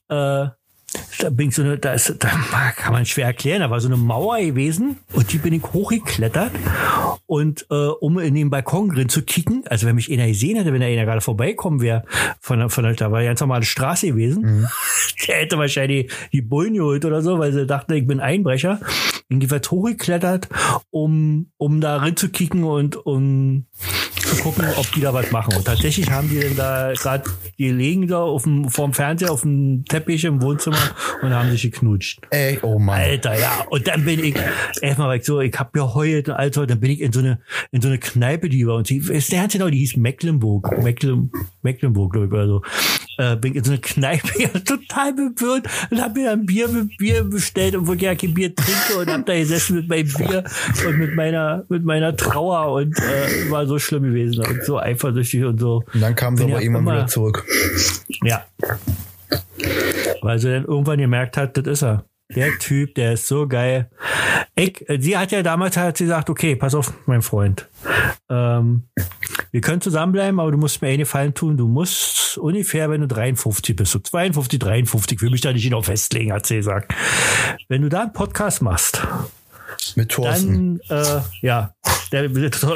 äh, da bin ich so eine, da ist, da kann man schwer erklären, da war so eine Mauer gewesen und die bin ich hochgeklettert und äh, um in den Balkon drin zu kicken, also wenn mich einer gesehen hätte, wenn da einer gerade vorbeikommen wäre, von, der- von der, da war ja ganz normale Straße gewesen, der hätte wahrscheinlich die Bullen geholt oder so, weil sie dachte, ich bin Einbrecher. Bin jedenfalls hochgeklettert, um, um da rein zu kicken und um zu gucken, ob die da was machen. Und tatsächlich haben die dann da gerade, die liegen da auf dem, vorm Fernseher auf dem Teppich im Wohnzimmer und haben sich geknutscht. Ey, oh Mann. Alter, ja. Und dann bin ich, erstmal war ich so, ich hab geheult, Alter, dann bin ich in so eine, in so eine Kneipe, die war, und die, ist der genau, die hieß Mecklenburg, Mecklen, Mecklenburg, glaube ich, oder so. Äh, bin ich in so eine Kneipe, ja, total bewirrt und hab mir dann Bier, Bier bestellt, obwohl ich ja kein Bier trinke und hab da gesessen mit meinem Bier und mit meiner, mit meiner Trauer und, äh, war so schlimm gewesen und so eifersüchtig und so. Und dann kam sie aber irgendwann immer- wieder zurück. Ja. Weil sie dann irgendwann gemerkt hat, das ist er. Der Typ, der ist so geil. Ich, äh, sie hat ja damals sie gesagt, okay, pass auf, mein Freund. Ähm, wir können zusammenbleiben, aber du musst mir einen Gefallen tun. Du musst ungefähr, wenn du 53 bist, so 52, 53, will mich da nicht genau festlegen, hat sie gesagt. Wenn du da einen Podcast machst, Mit Thorsten. dann, äh, ja, der,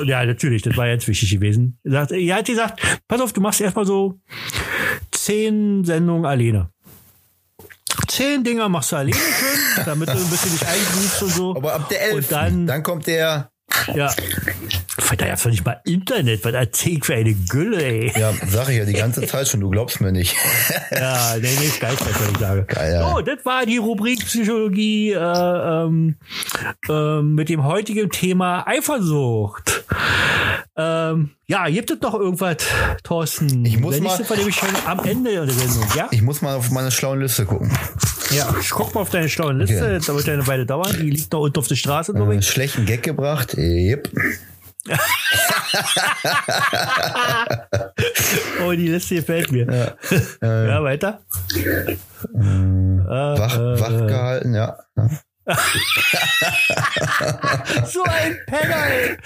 ja, natürlich, das war jetzt wichtig gewesen. Er hat gesagt, pass auf, du machst erstmal so zehn Sendungen alleine. Zehn Dinger machst du alleine schön, damit du ein bisschen dich eingrufst und so. aber ab der 11. Und dann, dann kommt der, ja. Da doch nicht mal Internet, was erzählt für eine Gülle, ey. ja, sag ich ja die ganze Zeit schon, du glaubst mir nicht. Ja, nee, nee, ist geil, was ich sage. Geil, ja. So, das war die Rubrik Psychologie äh, ähm, ähm, mit dem heutigen Thema Eifersucht. Ähm, ja, gibt es noch irgendwas, Thorsten? Ich muss Wenn nicht, mal- wir nämlich schon am Ende der Sendung, ja? Ich muss mal auf meine schlauen Liste gucken. Ja, ich guck mal auf deine schlauen Liste, Okay. da wird eine Weile dauern, die liegt noch unten auf der Straße, ich. schlechten Gag gebracht. Yep. Oh, die Liste gefällt mir. Ja, weiter. Wach, äh, wach gehalten, ja. ja. So ein Penner, ey.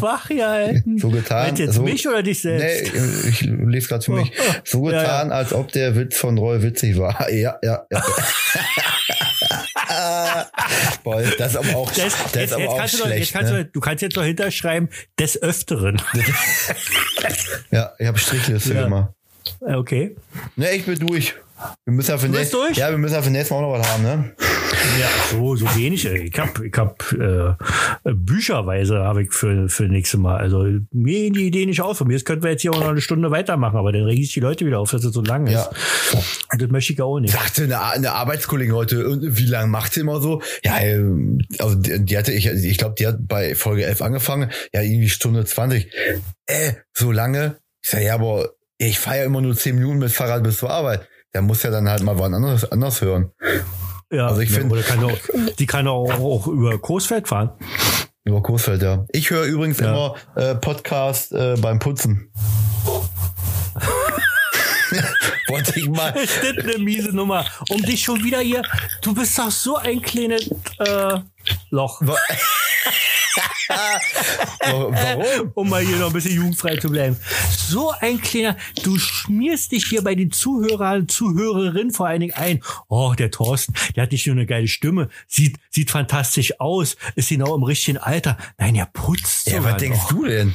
Wach gehalten. So getan. Meinst du jetzt so, mich oder dich selbst? Nee, ich lese gerade für mich. So Ja, getan, als ob der Witz von Roy witzig war. Ja, ja, ja. Boah, das ist aber auch, Das, das jetzt, aber jetzt auch kannst du, jetzt schlecht. kannst Ne? du, du kannst jetzt noch hinterschreiben, des Öfteren. Ja, ich habe Strichliste Ja. gemacht. Okay. Ne, ich bin durch. Wir müssen ja für nächstes? Ja, wir müssen ja für nächstes Mal auch noch was haben, ne? Ja, so, so wenig. ey. Ich hab, ich hab äh, Bücherweise habe ich für, für nächste Mal. Also mir gehen die Idee nicht aus. Von mir aus könnten wir jetzt hier auch noch eine Stunde weitermachen, aber dann rege ich die Leute wieder auf, dass es so lang ist. Ja. Und das möchte ich auch nicht. Sagte eine, eine Arbeitskollegin heute, wie lange macht sie immer so? Ja, ähm, also die, die hatte, ich, ich glaube, die hat bei Folge 11 angefangen, ja, irgendwie Stunde 20. Äh, so lange? Ich sag, ja, aber ich fahre ja immer nur 10 Minuten mit Fahrrad bis zur Arbeit. Der muss ja dann halt mal wann anders, anders hören. Ja, Also ich ja, find- oder kann auch, die kann auch, auch über Coesfeld fahren. Über Coesfeld, ja. Ich höre übrigens Ja. immer äh, Podcast äh, beim Putzen. Wollte ich mal. Das ist eine miese Nummer. Um dich schon wieder hier, du bist doch so ein kleines äh, Loch. Wa- Warum? um mal hier noch ein bisschen jugendfrei zu bleiben. So ein kleiner, du schmierst dich hier bei den Zuhörern, Zuhörerinnen vor allen Dingen ein. Oh, der Thorsten, der hat nicht nur eine geile Stimme, sieht, sieht fantastisch aus, ist genau im richtigen Alter. Nein, er putzt Ja, was denkst noch. du denn?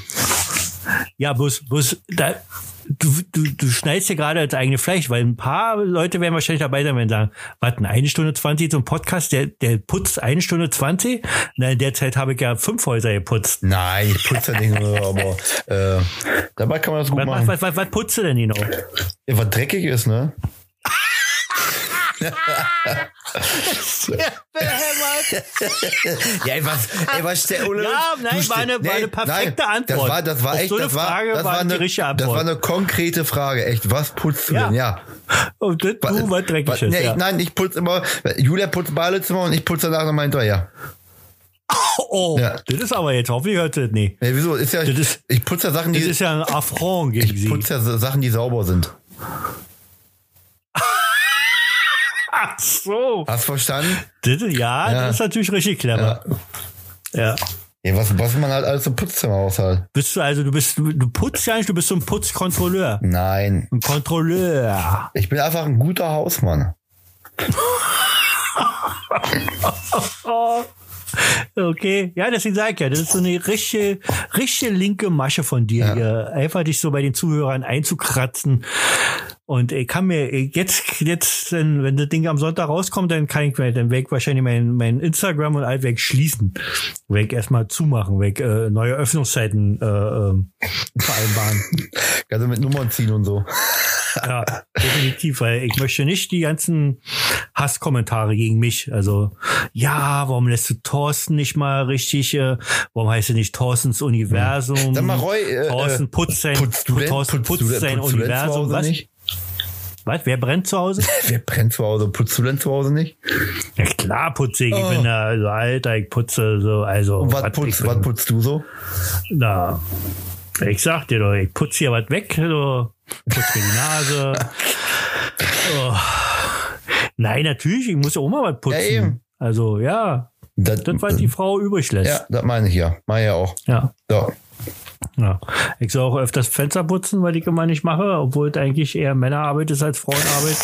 Ja, bloß, bloß, da, du, du, du schneidest ja gerade das eigene Fleisch, weil ein paar Leute werden wahrscheinlich dabei sein, wenn sie sagen, warten, eine Stunde 20 zum Podcast, der, der putzt eine Stunde 20? Na, in der Zeit habe ich ja fünf Häuser geputzt. Nein, ich putze ja nicht nur, aber äh, dabei kann man das gut Was, machen. was, was, was putzt du denn genau? Ja, was dreckig ist, ne? Ja, ey, was, ey, was der Ja, nein, war eine- war eine perfekte Antwort. Das war, das war Auf echt, so eine das war, Frage das war war eine, richtige das Antwort. war eine konkrete Frage, echt. Was putzt du Ja. denn? Ja. Und das, du, was dreckig nee, ja. Nein, ich putze immer, Julia putzt Badezimmer und ich putze danach nochmal hinterher. Oh, Ja. das ist aber jetzt, hoffentlich hört das nicht. Ja, wieso? Ist ja, Das ist- ich putze ja Sachen, die, Das ist ja ein Affront gegen ich sie. putze ja Sachen, die sauber sind. Ach so. Hast verstanden? Das, ja, Ja. das ist natürlich richtig clever. Ja. Ja, was, was man halt alles so putzt im Haushalt. Bist du also, du bist, du, du putzt ja nicht, du bist so ein Putzkontrolleur. Nein. Ein Kontrolleur. Ich bin einfach ein guter Hausmann. Okay, ja, deswegen sage ich ja, das ist so eine richtige, richtige linke Masche von dir, hier. einfach dich so bei den Zuhörern einzukratzen. Und ich kann mir jetzt, jetzt, wenn das Ding am Sonntag rauskommt, dann kann ich mir, dann weg wahrscheinlich mein, mein Instagram und alt weg schließen. Weg erstmal zumachen, weg äh, neue Öffnungszeiten äh, äh, vereinbaren. Du mit Nummern ziehen und so. Ja, definitiv, weil ich möchte nicht die ganzen Hasskommentare gegen mich. Also, ja, warum lässt du Thorsten nicht mal richtig, äh, warum heißt er nicht Thorstens Universum? Sag mal, Roy, äh, Thorsten äh, putzt sein, putzt du Thorsten putzt sein Universum. Was? nicht? Was? Wer brennt zu Hause? Wer brennt zu Hause? Putzt du denn zu Hause nicht? Ja klar putze ich. Ich Oh. bin da so alter, ich putze so, also. Und was was putzt, ich was bin- putzt du so? Na, ich sag dir doch, ich putze hier was weg, so, putze mir die Nase. oh. Nein, natürlich, ich muss ja auch mal was putzen. Ja, eben. Also, ja, Das, das, was die Frau übrig lässt. ja, das meine ich ja. Ich ja auch. Ja. So. Ja. Ich soll auch öfters Fenster putzen, weil ich immer nicht mache, obwohl es eigentlich eher Männerarbeit ist als Frauenarbeit.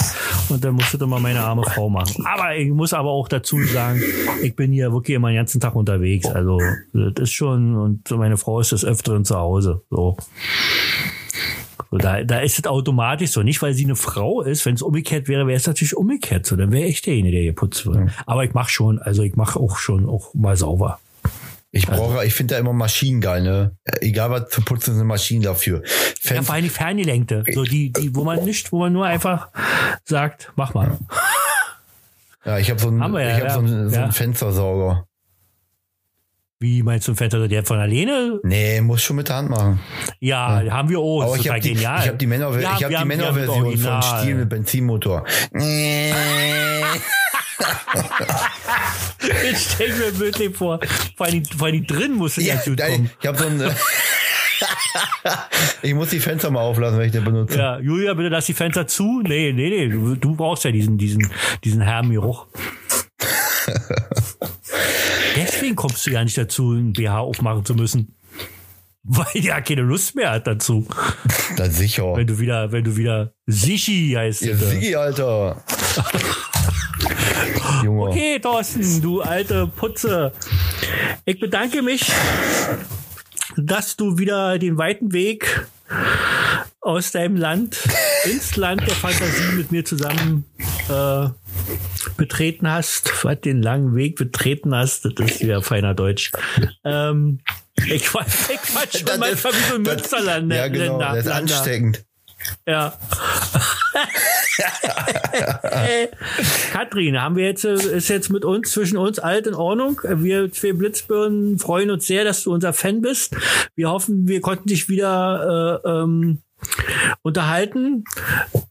Und dann muss das immer meine arme Frau machen. Aber ich muss aber auch dazu sagen, ich bin hier wirklich immer den ganzen Tag unterwegs. Also, das ist schon, und meine Frau ist des Öfteren zu Hause. So. So, da, da ist es automatisch so. Nicht, weil sie eine Frau ist. Wenn es umgekehrt wäre, wäre es natürlich umgekehrt so. Dann wäre ich derjenige, der hier putzt wird. Aber ich mache schon, also ich mache auch schon auch mal sauber. Ich brauche, ich finde da immer Maschinen geil, ne? Egal was zu putzen, sind Maschinen dafür. Ja, Fen vor allem die ferngelenkte. So die, die, wo man nicht, wo man nur einfach sagt, mach mal. ja, ich habe so einen, Haben wir ja, hab ja. so einen, so Ja. Fenstersauger. Wie meinst du ein Fenster, der von alleine? Nee, muss schon mit der Hand machen. Ja, haben wir auch. Aber ich habe die, genial. ich hab die, Männer, Ja, hab die Männerversion von. Stiel mit Benzinmotor. Ich mir wirklich vor. Vor allem, vor allem drin muss ja, Ja, nein, kommen. ich habe so ein. ich muss die Fenster mal auflassen, wenn ich den benutze. Ja, Julia, bitte lass die Fenster zu. Nee, nee, nee. Du, du brauchst ja diesen, diesen, diesen Herrengeruch. Deswegen kommst du ja nicht dazu, ein BH aufmachen zu müssen. Weil der keine Lust mehr hat dazu. Da sicher. Wenn du wieder, wenn du wieder Sichi heißt. Ja, bitte. Sigi, Alter. Junge. Okay, Thorsten, du alte Putze. Ich bedanke mich, dass du wieder den weiten Weg aus deinem Land ins Land der Fantasie mit mir zusammen äh, betreten hast, was den langen Weg betreten hast, das ist wieder feiner Deutsch. Ähm, ich quatsch schon manchmal wie so ein Münsterland. Ja, genau. Das ist ansteckend. Ja. Katrin, haben wir jetzt, äh, ist jetzt mit uns, zwischen uns alt in Ordnung. Wir zwei Blitzbirnen freuen uns sehr, dass du unser Fan bist. Wir hoffen, wir konnten dich wieder äh, ähm, unterhalten.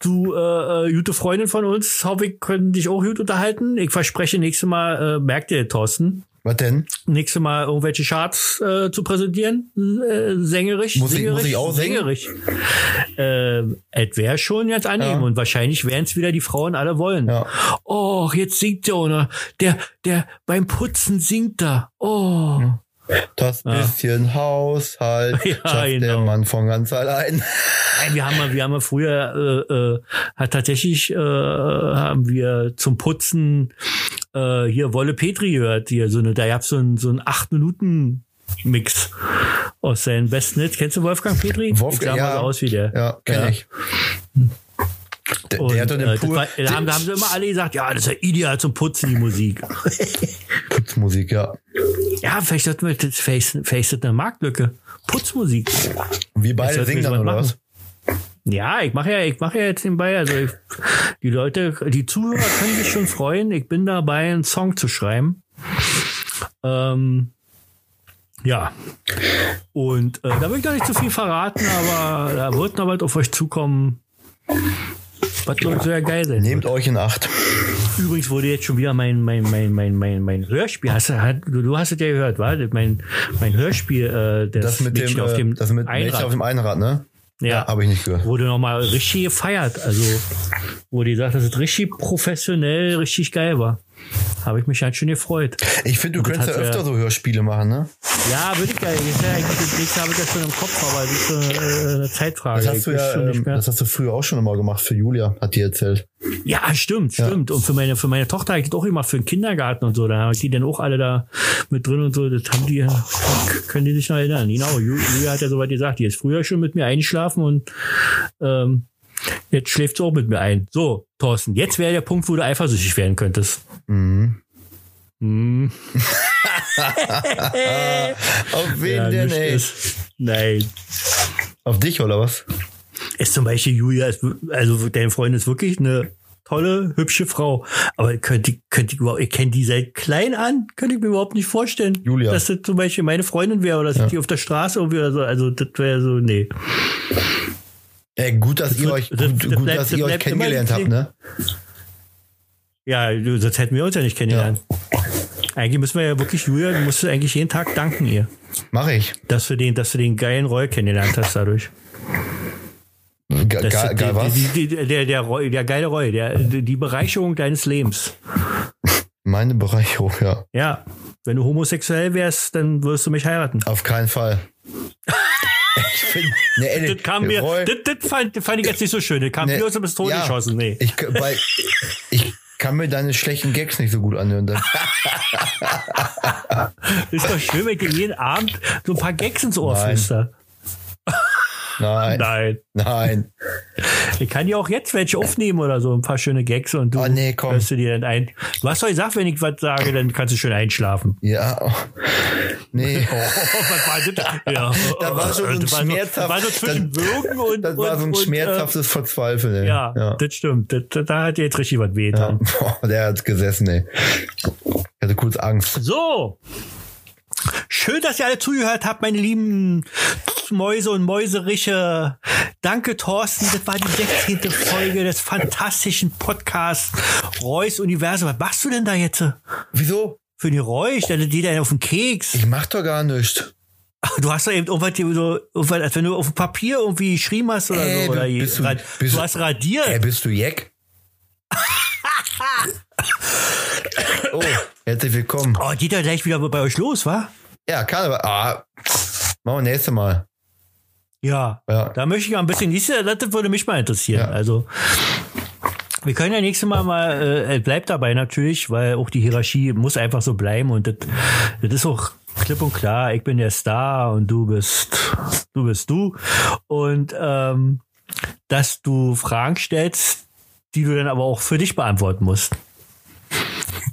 Du, äh, äh, gute Freundin von uns, hoffe ich, können dich auch gut unterhalten. Ich verspreche, nächstes Mal, äh, merkt ihr, Thorsten, Was denn? nächstes Mal irgendwelche Charts äh, zu präsentieren. Äh, sängerisch. Muss ich- sängerisch, muss ich auch singen? Sängerisch. Äh, es wäre schon jetzt annehmen Ja. und wahrscheinlich werden es wieder die Frauen alle wollen. Ja. Oh, jetzt singt der oder der, der beim Putzen singt er. Oh. Das bisschen Haushalt Ja, schafft der genau. Mann von ganz allein. Nein, wir haben mal, wir haben mal früher äh, äh, hat tatsächlich äh, haben wir zum Putzen äh, hier Wolle Petri gehört. Hier so eine, da gab's so ein so ein acht Minuten Mix aus seinen besten Hits. Kennst du Wolfgang Petri? Wolfgang, ich sah mal ja. so aus wie der. Ja, kenn Ja. ich. Der, Und, der hat das pure war, da, haben, da haben sie immer alle gesagt, ja, das ist ja ideal zum Putzen, die Musik. Putzmusik, ja. ja, vielleicht sollten wir das vielleicht, vielleicht ist das eine Marktlücke. Putzmusik. Wir beide singen dann, oder was? Ja, ich mache ja, ich mache ja jetzt nebenbei. Also ich, die Leute, die Zuhörer können sich schon freuen. Ich bin dabei, einen Song zu schreiben. Ähm, ja. Und äh, da will ich gar nicht zu viel verraten, aber da wird noch was auf euch zukommen. Was soll sehr geil sein. Nehmt euch in Acht. Übrigens wurde jetzt schon wieder mein, mein, mein, mein, mein, mein Hörspiel. Hast du, du, hast es ja gehört, war? Mein, mein Hörspiel, äh, das, Das mit dem, Mädchen auf äh, dem das mit Mädchen Einrad. auf dem Einrad, ne? ja, Habe ich nicht gehört. wurde nochmal richtig gefeiert. Also, wo die sagt, dass es richtig professionell, richtig geil war. Habe ich mich halt schon gefreut. Ich finde, du könntest ja öfter ja- so Hörspiele machen, ne? Ja, würde ich ja. Ist ja das nächste habe ich ja schon im Kopf, aber das ist so äh, eine Zeitfrage. Das hast du ja, ähm, das hast du früher auch schon immer gemacht für Julia, hat die erzählt. Ja, stimmt, stimmt. Und für meine, für meine Tochter habe ich das auch gemacht, für den Kindergarten und so. Da haben die dann auch alle da mit drin und so. Das haben die, können die sich noch erinnern. Genau, Ju- Julia hat ja soweit gesagt, die ist früher schon mit mir eingeschlafen und ähm, jetzt schläft sie auch mit mir ein. So, Thorsten, jetzt wäre der Punkt, wo du eifersüchtig werden könntest. Mhm. Hm. Auf wen Ja, denn, ey? ist- Nein. Auf dich oder was? Ist zum Beispiel Julia, ist, also deine Freundin ist wirklich eine tolle, hübsche Frau. Aber könnte, könnte ich überhaupt, ich kenne die seit klein an, könnte ich mir überhaupt nicht vorstellen. Julia. Dass das zum Beispiel meine Freundin wäre oder dass ich die auf der Straße irgendwie oder so. Also das wäre so, nee. Ey, gut, dass ihr wird- euch, das- gut, das gut bleibt- dass das ihr euch kennengelernt habt, ne? Ja, sonst hätten wir uns ja nicht kennengelernt. Eigentlich müssen wir ja wirklich, Julia, du musst eigentlich jeden Tag danken ihr. Mach ich. Dass du den, dass du den geilen Roy kennengelernt hast dadurch. Ge Das, geil, geil was? Die, die, die, der, der, Roy, der geile Roy, der, die Bereicherung deines Lebens. Meine Bereicherung, ja. Ja, wenn du homosexuell wärst, dann würdest du mich heiraten. Auf keinen Fall. ich finde, ne, Das kam mir, Roy- das, das, fand, fand ich jetzt nicht so schön. Das kam ne, mir aus dem Pistole ja, geschossen. Nee. Ich, weil, ich kann mir deine schlechten Gags nicht so gut anhören. Das, Ist doch schön, wenn ich dir jeden Abend so ein paar Gags ins Ohr flüster. Nein, Nein. nein. Ich kann dir auch jetzt welche aufnehmen oder so, ein paar schöne Gags und du Oh, nee, komm. hörst du dir dann ein. Du hast doch gesagt, wenn ich was sage, dann kannst du schön einschlafen. Ja. Nee. Oh, was war das? Ja. Das war so ein schmerzhaft- war so zwischen Würgen und. Das war so ein und, und, schmerzhaftes Verzweifeln, ey. Äh, ja, ja. das stimmt. Das, da hat jetzt richtig was ja. wehgetan. Boah, der hat gesessen, ey. Ich hatte kurz Angst. So. Schön, dass ihr alle zugehört habt, meine lieben Mäuse und Mäuseriche. Danke, Thorsten. Das war die 16. Folge des fantastischen Podcasts Reus Universum. Was machst du denn da jetzt? Wieso? Für die Reus? Da geht er auf den Keks. Ich mach doch gar nichts. Du hast doch eben irgendwas, so, irgendwas, als wenn du auf dem Papier irgendwie geschrieben hast oder Ey, so. Oder bist du- rad- bist du hast radiert. Ey, bist du Jack? oh, herzlich willkommen. oh, geht ja gleich wieder bei euch los, wa? Ja, Karneval. Ah, machen wir nächstes Mal. Ja, Ja. da möchte ich ein bisschen, das würde mich mal interessieren. Ja. Also, wir können ja nächstes Mal mal, äh, bleibt dabei natürlich, weil auch die Hierarchie muss einfach so bleiben und das, das ist auch klipp und klar. Ich bin der Star und du bist, du bist du. Und, ähm, dass du Fragen stellst, die du dann aber auch für dich beantworten musst.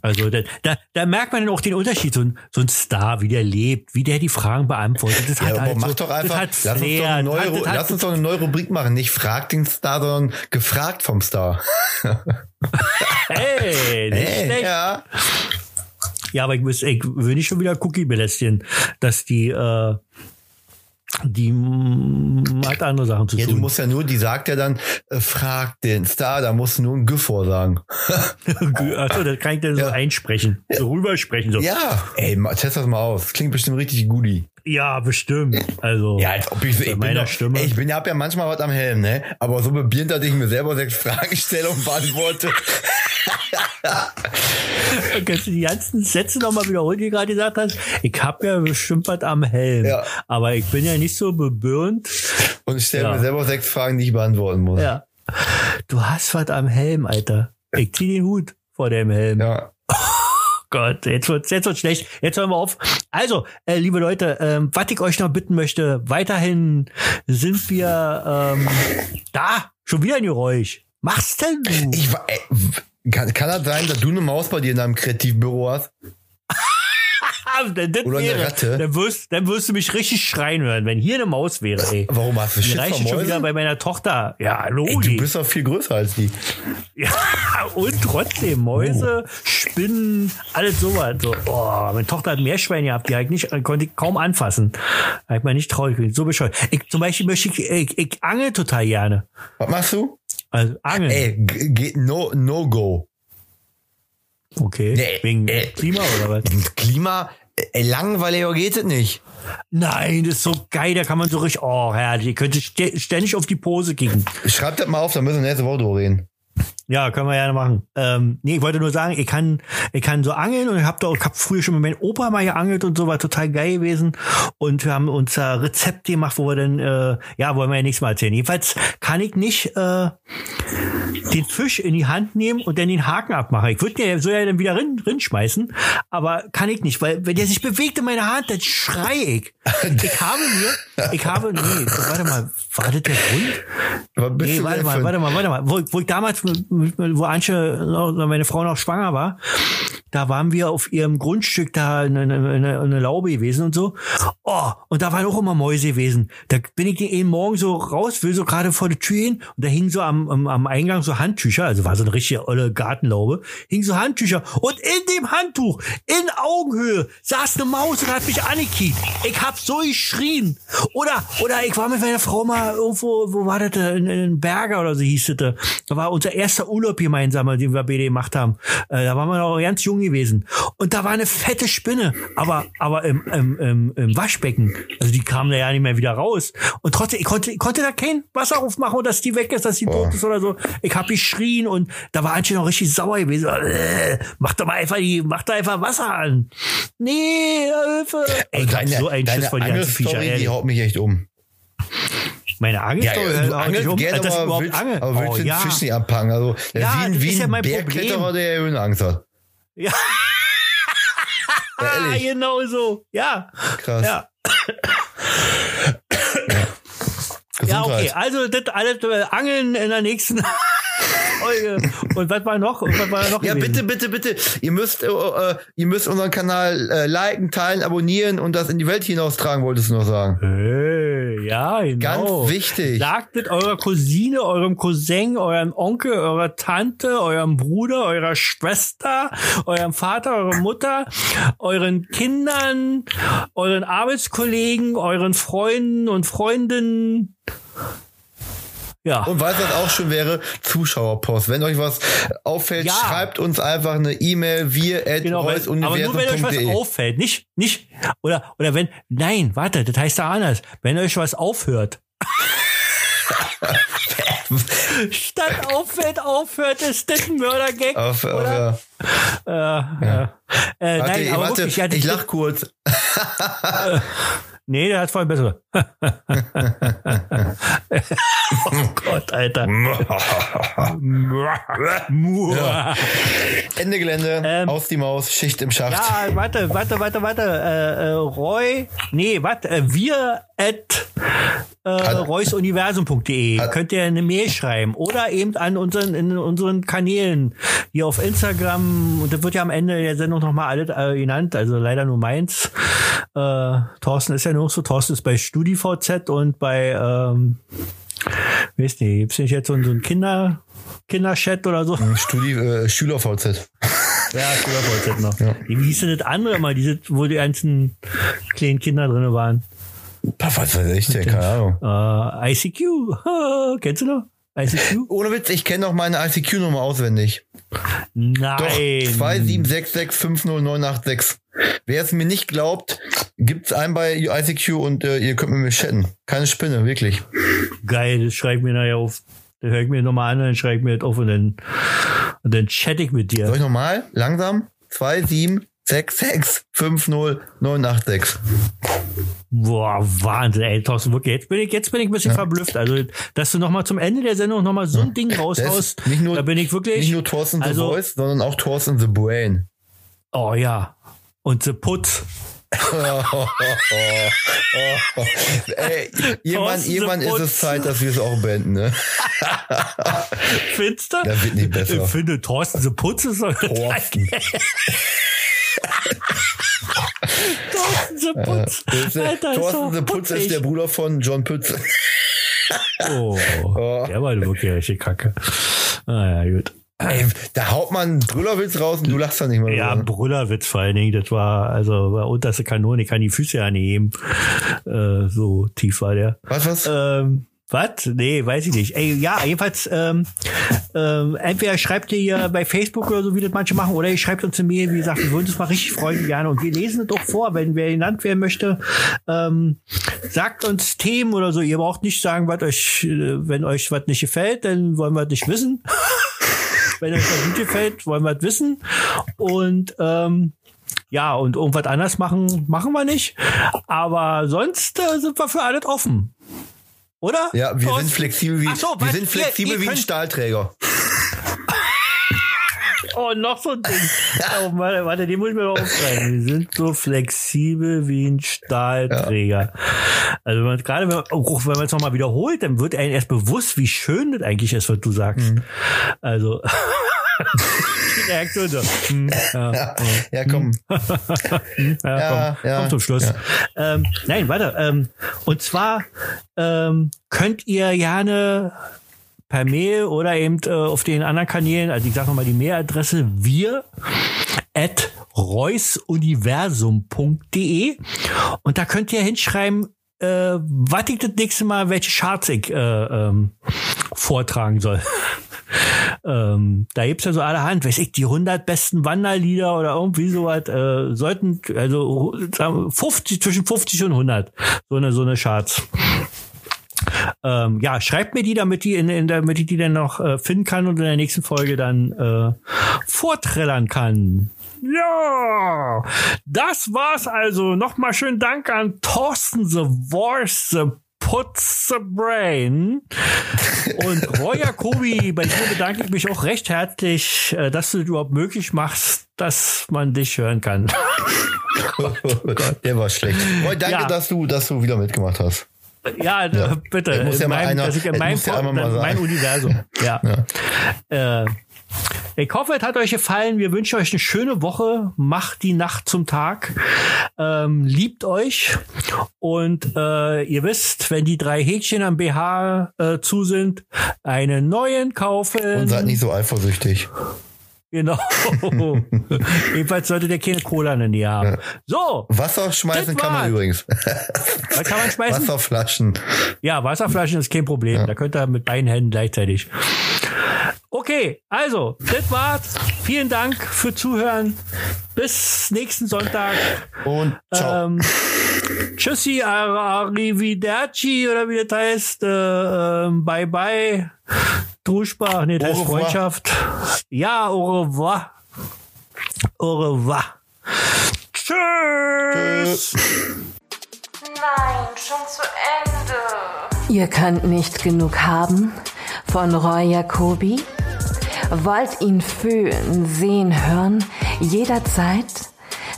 Also da, da, da merkt man dann auch den Unterschied. So ein, so ein Star, wie der lebt, wie der die Fragen beantwortet. Das Ja, hat halt mach so, doch einfach, lass, uns doch eine neue, das hat- lass uns doch eine neue Rubrik machen. Nicht frag den Star, sondern gefragt vom Star. Hey, nicht Hey, schlecht. ja. Ja, aber ich, muss, ich will nicht schon wieder Cookie belästigen, dass die, äh, die hat andere Sachen zu Ja, du tun. musst ja nur, die sagt ja dann, äh, frag den Star, da musst du nur ein G vorsagen. Achso, das kann ich dann so Ja. einsprechen, so rübersprechen. So. Ja. Ey, test das mal aus. Klingt bestimmt richtig goodie. Bestimmt. Also, Ja, als ob ich, ich bin meiner doch, Stimme. Ey, ich bin ja, hab ja manchmal was am Helm, ne? Aber so bebierend, dass ich mir selber sechs Fragen stelle und beantworte. kannst du die ganzen Sätze nochmal wiederholen, die du gerade gesagt hast? Ich habe ja bestimmt was am Helm, Ja. aber ich bin ja nicht so bebirnt. Und ich stelle Ja. mir selber sechs Fragen, die ich beantworten muss. Ja. Du hast was am Helm, Alter. Ich zieh den Hut vor dem Helm. Ja. Gott, jetzt wird's, jetzt wird's schlecht. Jetzt hören wir auf. Also, äh, liebe Leute, ähm, was ich euch noch bitten möchte, weiterhin sind wir ähm, da. Schon wieder ein Geräusch. Mach's denn du? Ich w- kann, kann das sein, dass du eine Maus bei dir in deinem Kreativbüro hast? Das Oder eine wäre, Ratte. Dann wirst, dann wirst du mich richtig schreien hören, wenn hier eine Maus wäre, ey. Warum hast du reicht von schon wieder bei meiner Tochter. Ja, Ey, Loli. du bist doch viel größer als die. Ja, und trotzdem Mäuse, Spinnen, alles sowas. So, oh, meine Tochter hat Meerschweine gehabt, die halt nicht, konnte ich kaum anfassen. Ich mal nicht traurig gewesen, so bescheuert. Ich, zum Beispiel möchte ich, ich, ich angel total gerne. Was machst du? Also angeln. Ey, no, no go. okay. Nee, Wegen äh. Klima oder was? Klima, langweiliger geht es nicht. Nein, das ist so geil, da kann man so richtig, oh herrlich, ich könnte stä- ständig auf die Pose kicken. Schreib das mal auf, dann müssen wir nächste Woche drüber reden. Ja, können wir gerne machen. Ähm, nee, ich wollte nur sagen, ich kann, ich kann so angeln und ich habe doch, ich hab früher schon mit meinem Opa mal geangelt und so, war total geil gewesen. Und wir haben unser Rezept gemacht, wo wir dann, äh, ja, wollen wir ja nächstes Mal erzählen. Jedenfalls kann ich nicht äh, den Fisch in die Hand nehmen und dann den Haken abmachen. Ich würde den so ja dann wieder rin, rin aber kann ich nicht, weil wenn der sich bewegt in meiner Hand, dann schrei ich. Ich habe mir, ich habe, nee, warte mal, war das der Grund? Nee, warte mal, für- warte mal, warte mal. Wo, wo ich damals, mit- wo Antje, noch- meine Frau noch schwanger war, da waren wir auf ihrem Grundstück da in eine, eine, eine Laube gewesen und so. Oh, und da waren auch immer Mäuse gewesen. Da bin ich den Morgen so raus, will so gerade vor die Tür hin und da hingen so am, am, am Eingang so Handtücher, also war so eine richtige olle Gartenlaube, hingen so Handtücher und in dem Handtuch, in Augenhöhe, saß eine Maus und hat mich angekickt. Ich hab so geschrien. Oder, oder ich war mit meiner Frau mal irgendwo, wo war das, da? in, in Berger oder so hieß das. da. Da war unser erster Urlaub gemeinsam, den wir beide gemacht haben. Äh, da waren wir noch ganz jung gewesen. Und da war eine fette Spinne, aber, aber im, im, im, im Waschbecken. Also die kam da ja nicht mehr wieder raus. Und trotzdem, ich konnte, ich konnte da kein Wasser aufmachen, dass die weg ist, dass die tot ist oder so. Ich hab geschrien und da war Antje noch richtig sauer gewesen. Äh, mach doch mal einfach die, mach doch einfach Wasser an. Nee, Hilfe. Ey, ich hab deine so einen Schiss vor die ganzen Viecher. Die haut mich echt um. Meine Angelstory Ja, hält du angelst um, gerne, ich aber überhaupt willst, angel. aber willst oh, den ja. Fisch nicht abpacken. Also, Ja, wie ein, wie ist ja ein mein Bergkletterer, der Höhenangst hat. Ja. Ja, genau so. Ja. Krass. Ja. Ja, okay. Also das alles äh, Angeln in der nächsten. Und was war noch? Und was war noch? Ja, gewesen? bitte, bitte, bitte. Ihr müsst, äh, äh, ihr müsst unseren Kanal äh, liken, teilen, abonnieren und das in die Welt hinaustragen, wolltest du noch sagen. Hey, ja, genau. Ganz wichtig. Sagt es eurer Cousine, eurem Cousin, eurem Onkel, eurer Tante, eurem Bruder, eurer Schwester, eurem Vater, eurer Mutter, euren Kindern, euren Arbeitskollegen, euren Freunden und Freundinnen. Ja. Und weißt du, was auch schön wäre? Zuschauerpost. Wenn euch was auffällt, Ja. schreibt uns einfach eine E-Mail, wir at Genau, weil, aber nur wenn euch was auffällt, nicht, nicht, oder, oder wenn, nein, warte, das heißt ja anders, wenn euch was aufhört. Statt auffällt, aufhört, ist das ein Mördergag. Auf, auf, oder? ja. Äh, äh, äh, Warte, nein, aber warte, wirklich, ja, das- ich lach kurz. Nee, der hat voll bessere. oh Gott, Alter. Ende Gelände, Ähm, aus die Maus, Schicht im Schacht. Ja, warte, warte, warte, warte. Äh, äh, Roy, nee, warte, äh, wir at äh, reusuniversum.de könnt ihr eine Mail schreiben oder eben an unseren in unseren Kanälen hier auf Instagram und das wird ja am Ende der Sendung nochmal alles äh, genannt, also leider nur meins. Äh, Thorsten ist ja nur so, Thorsten ist bei StudiVZ und bei ähm, weiß nicht, gibt's nicht jetzt so, so ein Kinder Kinderchat oder so? Studi äh, SchülerVZ. Ja, StudiVZ noch. Wie hieß denn das andere mal, diese, wo die ganzen kleinen Kinder drin waren? Was weiß ich denn? Keine Ahnung. Äh, ICQ. Kennst du noch? ICQ? Ohne Witz, ich kenne noch meine ICQ-Nummer auswendig. Doch, Nein. 276650986. Wer es mir nicht glaubt, gibt's einen bei ICQ und äh, ihr könnt mit mir chatten. Keine Spinne, wirklich. Geil, das schreib mir nachher auf. Dann hör ich mir nochmal an, dann schreib mir das auf und dann, und dann chatte ich mit dir. Soll ich nochmal? Langsam? 276650986. Boah, Wahnsinn, ey, Thorsten, wirklich. Jetzt bin ich, jetzt bin ich ein bisschen verblüfft. Also, dass du nochmal zum Ende der Sendung nochmal so ein Ding Das raushaust, nicht nur, da bin ich wirklich. nicht nur Thorsten the also- Voice, sondern auch Thorsten the Brain. Oh ja. Und the Putz. Ey, irgendwann, Thorsten the irgendwann ist es. Zeit, dass wir es auch beenden, ne? Findest du? Das wird nicht besser. Ich finde, Thorsten the Putz ist doch Thorsten. Thorsten the Putz. Der- Alter, Thorsten the Putz ist der Bruder von John Pütz. Oh, der war wirklich richtig kacke. Ah, ja, gut. Ey, da haut man einen Brüllerwitz raus und du lachst da nicht mal Ja, drüber. Brüllerwitz vor allen Dingen. Das war, also, war unterste Kanone. Ich kann die Füße ja nicht heben. Äh, so tief war der. Was, was? Ähm, was? Nee, weiß ich nicht. Ey, ja, jedenfalls, ähm, ähm, entweder schreibt ihr hier bei Facebook oder so, wie das manche machen, oder ihr schreibt uns eine Mail, wie gesagt, wir würden uns mal richtig freuen, gerne. Und wir lesen es doch vor, wenn wer genannt werden möchte. Ähm, sagt uns Themen oder so. Ihr braucht nicht sagen, was euch, äh, wenn euch was nicht gefällt, dann wollen wir es nicht wissen. Wenn euch das gut gefällt, wollen wir es wissen. Und ähm, ja, und irgendwas anders machen, machen wir nicht. Aber sonst äh, sind wir für alles offen. Oder? Ja, wir Für sind uns? flexibel wie, so, wir sind flexibel Ihr- ihr wie ein Stahlträger. Oh, noch so ein Ding. Oh, warte, warte, den muss ich mir mal aufschreiben. Wir sind so flexibel wie ein Stahlträger. Also wenn man, gerade wenn man, man es nochmal wiederholt, dann wird einem erst bewusst, wie schön das eigentlich ist, was du sagst. Mhm. Also die Reaktion so. hm, ja, ja, Ja, komm. ja, komm, ja, komm zum Schluss. Ähm, nein, warte. Ähm, und zwar ähm, könnt ihr gerne per Mail oder eben äh, auf den anderen Kanälen, also ich sage nochmal die Mailadresse wir at reusuniversum.de und da könnt ihr hinschreiben, äh, was ich das nächste Mal, welche Charts ich äh, ähm, vortragen soll. ähm, da gibt's ja so allerhand, weiß ich, die 100 besten Wanderlieder oder irgendwie sowas, äh, sollten, also sagen wir, 50, zwischen 50 und 100, so eine, so eine Charts. Ähm, ja, schreibt mir die, damit die in, in damit ich die dann noch äh, finden kann und in der nächsten Folge dann äh, vorträllern kann. Ja, das war's also. Nochmal schönen Dank an Thorsten the Voice, the Putz the Brain. Und Roy Jacobi, bei dir bedanke ich mich auch recht herzlich, äh, dass du das überhaupt möglich machst, dass man dich hören kann. Der war schlecht. Boy, danke, Ja. dass du, dass du wieder mitgemacht hast. Ja, äh, bitte. Muss ja meinem, einer- meinem, muss ja Pod- einmal mal in meinem sein. Universum. Ja. Äh, ich hoffe, es hat euch gefallen. Wir wünschen euch eine schöne Woche. Macht die Nacht zum Tag. Ähm, liebt euch. Und äh, ihr wisst, wenn die drei Häkchen am BH äh, zu sind, einen neuen kaufen. Und seid nicht so eifersüchtig. Genau. Jedenfalls sollte der keine Cola in der Nähe haben. So, Wasser schmeißen kann man übrigens. was kann man schmeißen? Wasserflaschen. Ja, Wasserflaschen ist kein Problem. Da könnt ihr mit beiden Händen gleichzeitig. Okay, also, das war's. Vielen Dank für Zuhören. Bis nächsten Sonntag. Und ciao. Ähm, tschüssi, ar- arrivederci oder wie das heißt. Äh, ähm, bye bye. Druschbach, nee, das heißt. Freundschaft. Ja, au revoir. Au revoir. Tschüss. Nein, schon zu Ende. Ihr könnt nicht genug haben von Roy Jacobi? Wollt ihn fühlen, sehen, hören, jederzeit?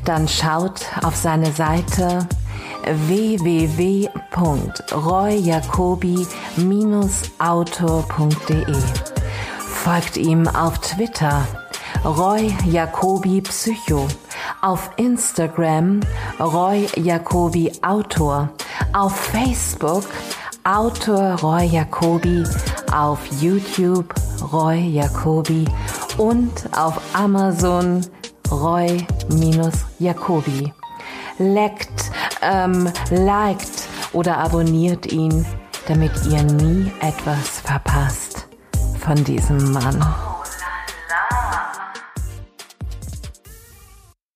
Dann schaut auf seine Seite www.royjacobi-autor.de. Folgt ihm auf Twitter Roy Jacobi Psycho, auf Instagram Roy Jacobi Autor, auf Facebook Autor Roy Jacobi, auf YouTube Roy Jacobi und auf Amazon Roy-Jacobi. Leckt, ähm, liked oder abonniert ihn, damit ihr nie etwas verpasst von diesem Mann.